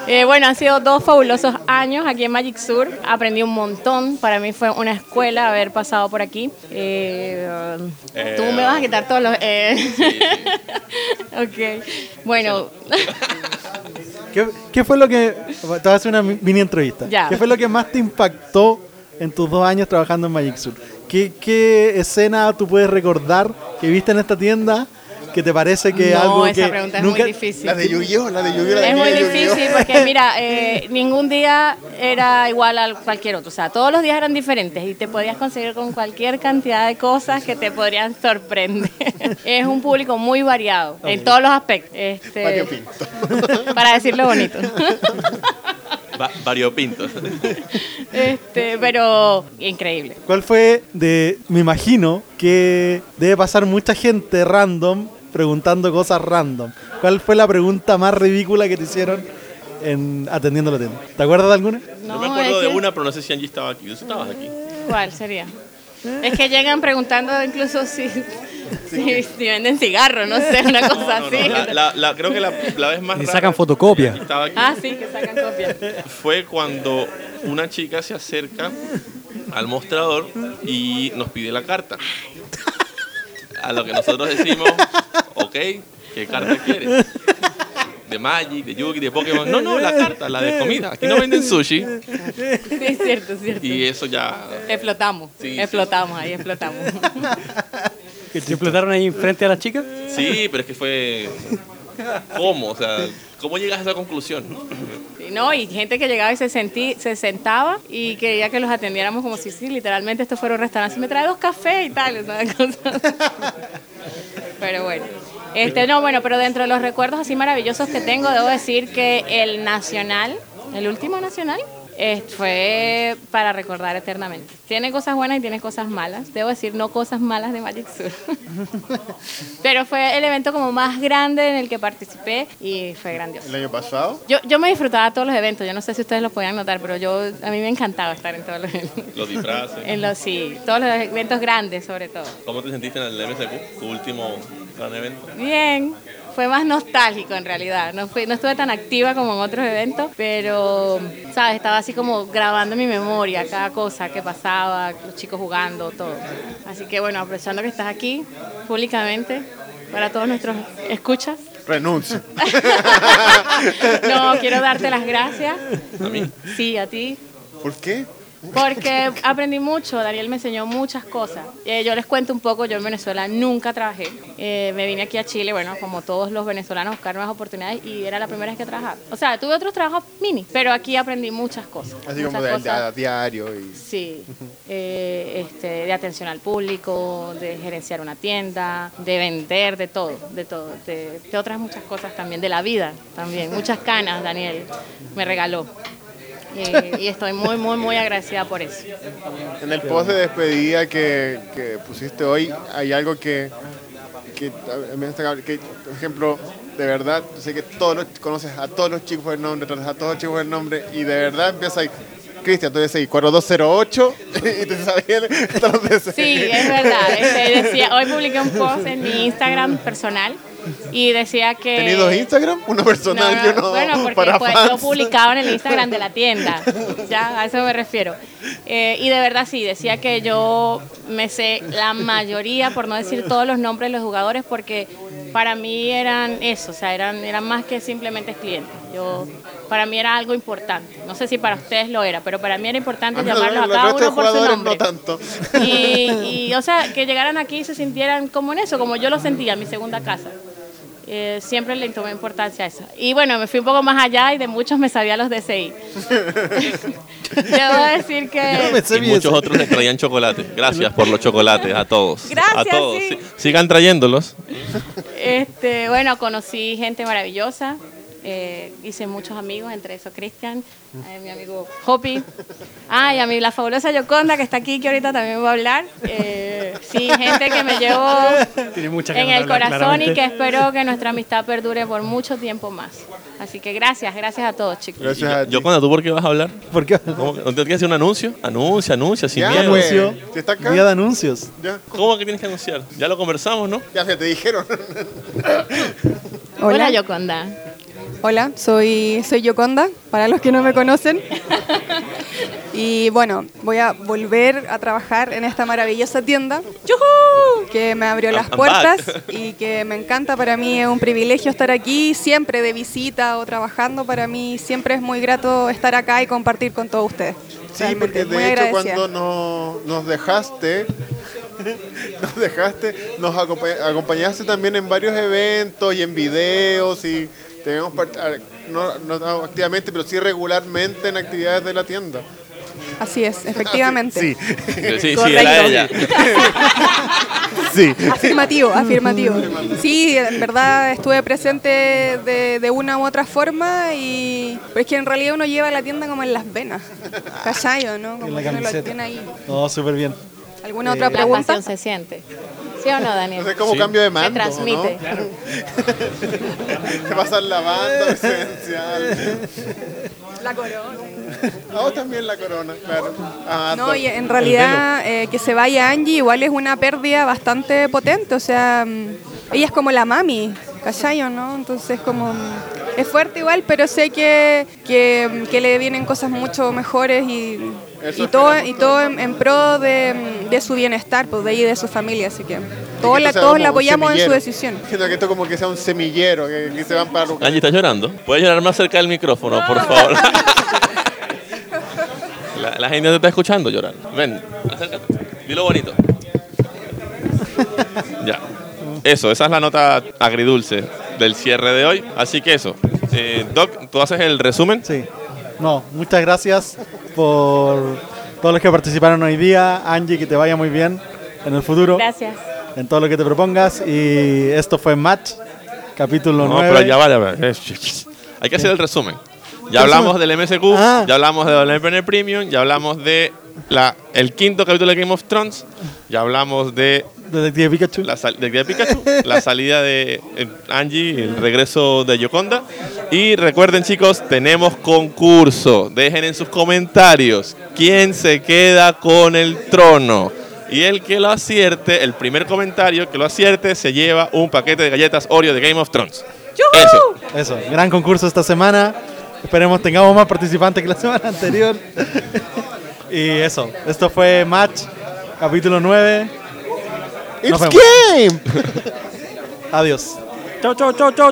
Eh, bueno, han sido dos fabulosos años aquí en Magic Sur. Aprendí un montón. Para mí fue una escuela haber pasado por aquí. Eh, tú me vas a quitar todos los... eh. [laughs] ok. Bueno, ¿Qué, qué fue lo que... Te voy a hacer una mi- mini entrevista. Ya. ¿Qué fue lo que más te impactó en tus dos años trabajando en Magic Sur? ¿Qué, qué escena tú puedes recordar que viste en esta tienda que te parece que no, algo esa que pregunta es nunca... muy difícil. la de Yu-Gi-Oh! La de Yu-Gi-Oh! de Es muy difícil porque, mira, eh, ningún día era igual a cualquier otro. O sea, todos los días eran diferentes y te podías conseguir con cualquier cantidad de cosas que te podrían sorprender. [laughs] es un público muy variado en todos los aspectos. Este, Variopinto. para decirlo bonito. [laughs] Va- variopintos. [laughs] este, pero increíble. ¿Cuál fue de... Me imagino que debe pasar mucha gente random preguntando cosas random. ¿Cuál fue la pregunta más ridícula que te hicieron en atendiendo la tienda? ¿Te acuerdas de alguna? Yo me acuerdo es de que- una, pero no sé si Angie estaba aquí. ¿Tú estabas aquí? ¿Cuál sería? Es que llegan preguntando incluso si, si, si venden cigarros, no sé, una cosa No, no, así. la- la- la- creo que la, la vez más Y rara sacan fotocopia. que estaba aquí Ah, sí, que sacan copia. fue cuando una chica se acerca al mostrador y nos pide la carta. A lo que nosotros decimos, ok, ¿qué carta quieres? De Magic, de Yugi, de Pokémon. No, no, la carta, la de comida. Aquí no venden sushi. Sí, es cierto, es cierto. Y eso ya. Explotamos, Sí, sí. explotamos, ahí explotamos. [laughs] ¿Que te explotaron ahí frente a la chica? Sí, pero es que fue. ¿Cómo? O sea, ¿cómo llegas a esa conclusión? No, y gente que llegaba y se, sentí, se sentaba y quería que los atendiéramos como si sí, literalmente esto fuera un restaurante. Si me trae dos cafés y tal, una cosa. [laughs] Pero bueno. Este, no, bueno, pero dentro de los recuerdos así maravillosos que tengo, debo decir que el Nacional, el último Nacional, eh, fue para recordar eternamente. Tiene cosas buenas y tiene cosas malas. Debo decir, no cosas malas de Magic Sur. [laughs] Pero fue el evento como más grande en el que participé y fue grandioso. El año pasado, Yo, yo me disfrutaba todos los eventos, yo no sé si ustedes lo podían notar, pero yo a mí me encantaba estar en todos los eventos. Los disfraces. [laughs] En los, sí, todos los eventos grandes sobre todo. ¿Cómo te sentiste en el MSQ, tu último gran evento? Bien, fue más nostálgico en realidad, no, fui, no estuve tan activa como en otros eventos, pero, ¿sabes? Estaba así como grabando en mi memoria cada cosa que pasaba, los chicos jugando, todo. Así que bueno, aprovechando que estás aquí públicamente, para todos nuestros escuchas, renuncio. [laughs] no, quiero darte las gracias. A mí. Sí, a ti, ¿Por qué? Porque aprendí mucho, Daniel me enseñó muchas cosas. Eh, yo les cuento un poco, yo en Venezuela nunca trabajé. Eh, me vine aquí a Chile, bueno, como todos los venezolanos, a buscar nuevas oportunidades y era la primera vez que trabajaba. O sea, tuve otros trabajos mini, pero aquí aprendí muchas cosas. Así muchas como de, cosas. de- diario. Y... Sí, eh, este, de atención al público, de gerenciar una tienda, de vender, de todo, de todo, de, de otras muchas cosas también, de la vida también, muchas canas Daniel me regaló. Y, y estoy muy, muy, muy agradecida por eso. En el post de despedida que, que pusiste hoy hay algo que, que, que, por ejemplo, de verdad, sé que todos los, conoces a todos los chicos por el nombre, tratas a todos los chicos por el nombre y de verdad empieza ahí, Cristian, tú decís 4208 [laughs] y te los de Sí, es verdad. [laughs] este, decía, hoy publiqué un post en mi Instagram personal y decía que... ¿Tenéis dos Instagram? Uno personal No, y no, uno bueno, porque para pues, fans. lo publicaba en el Instagram de la tienda. Ya, a eso me refiero. Eh, y de verdad sí, decía que yo me sé la mayoría, por no decir todos los nombres de los jugadores, porque para mí eran eso, o sea, eran, eran más que simplemente clientes. Yo, para mí era algo importante. No sé si para ustedes lo era, pero para mí era importante llamarlos a cada uno por su nombre. no tanto. Y, y, o sea, que llegaran aquí y se sintieran como en eso, como yo lo sentía, en mi segunda casa. Eh, siempre le tomé importancia a eso. Y bueno, me fui un poco más allá y de muchos me sabía los DCI. [laughs] Debo decir que... Y muchos eso. otros les traían chocolate. Gracias por los chocolates a todos. Gracias, a todos. Sí, Sigan trayéndolos. Este, bueno, conocí gente maravillosa. Eh, hice muchos amigos, entre esos Cristian, eh, mi amigo Hopi. Ah, y a mí la fabulosa Yoconda, que está aquí, que ahorita también va a hablar. Eh, sí, gente que me llevó en el hablar, corazón y que espero que nuestra amistad perdure por mucho tiempo más. Así que gracias, gracias a todos, chicos. Gracias a ti. Yo, cuando ¿tú por qué vas a hablar? ¿Por qué? ¿Cómo que- ¿No tienes que hacer un anuncio? Anuncia, anuncia, sin Ya, miedo. pues. Anuncio. Está acá. Día de anuncios. Ya, ¿Cómo que tienes que anunciar? Ya lo conversamos, ¿no? ya se te dijeron. Hola, Hola, Yoconda. Hola, soy, soy Yoconda, para los que no me conocen. Y bueno, voy a volver a trabajar en esta maravillosa tienda que me abrió las puertas y que me encanta. Para mí es un privilegio estar aquí, siempre de visita o trabajando. Para mí siempre es muy grato estar acá y compartir con todos ustedes. Sí, Realmente, porque muy de hecho agradecida. cuando nos, [laughs] nos dejaste, nos dejaste, nos acompa- acompañaste también en varios eventos y en videos y tenemos no, no activamente, pero sí regularmente en actividades de la tienda. Así es, [laughs] efectivamente. Sí, Sí, sí, Correcto. era ella. [laughs] sí. Afirmativo, afirmativo. Sí, en verdad estuve presente de, de una u otra forma y pero es que en realidad uno lleva la tienda como en las venas. [laughs] ¿Cachayo, no? Como En la uno lo tiene ahí. No, súper bien. ¿Alguna otra La pregunta? pasión se siente. ¿Sí o no, Daniel? Es como Sí. cambio de Se mando, transmite. ¿no? [laughs] Te pasan la banda presidencial. La corona. Ah, también la corona, claro. Ah, No, y en realidad eh, que se vaya Angie igual es una pérdida bastante potente, o sea, mm, ella es como la mami, ¿cachayo, no? Entonces como mm, es fuerte igual, pero sé que, que, mm, que le vienen cosas mucho mejores y, Eso y todo, y todo en, en pro de, de su bienestar, pues de ella y de su familia, así que todos la, todos la apoyamos en su decisión. [laughs] Siento que esto como que sea un semillero, que, que se van para. Angie, ¿estás llorando? ¿Puedes llorar más cerca del micrófono, por favor? [laughs] la, la gente te está escuchando llorar. Ven, acércate. Dilo bonito. ya. Eso, esa es la nota agridulce del cierre de hoy. Así que eso. Eh, Doc, ¿tú haces el resumen? Sí. No, muchas gracias por todos los que participaron hoy día. Angie, que te vaya muy bien en el futuro, Gracias. en todo lo que te propongas. Y esto fue Match, capítulo No, 9. pero ya vale. vale. Hay que hacer el resumen. Ya hablamos del MSQ, Ah. ya hablamos de WPN Premium, ya hablamos de la, el quinto capítulo de Game of Thrones, ya hablamos de Detective Pikachu. la sal- de Pikachu, la salida de Angie, el regreso de Yoconda. Y recuerden, chicos, tenemos concurso. Dejen en sus comentarios quién se queda con el trono. Y el que lo acierte, el primer comentario que lo acierte, se lleva un paquete de galletas Oreo de Game of Thrones. Eso. Eso, gran concurso esta semana. Esperemos tengamos más participantes que la [laughs] semana anterior. y eso, esto fue Match, capítulo 9. It's game! [laughs] Adiós. Chau, chau, chau, chau.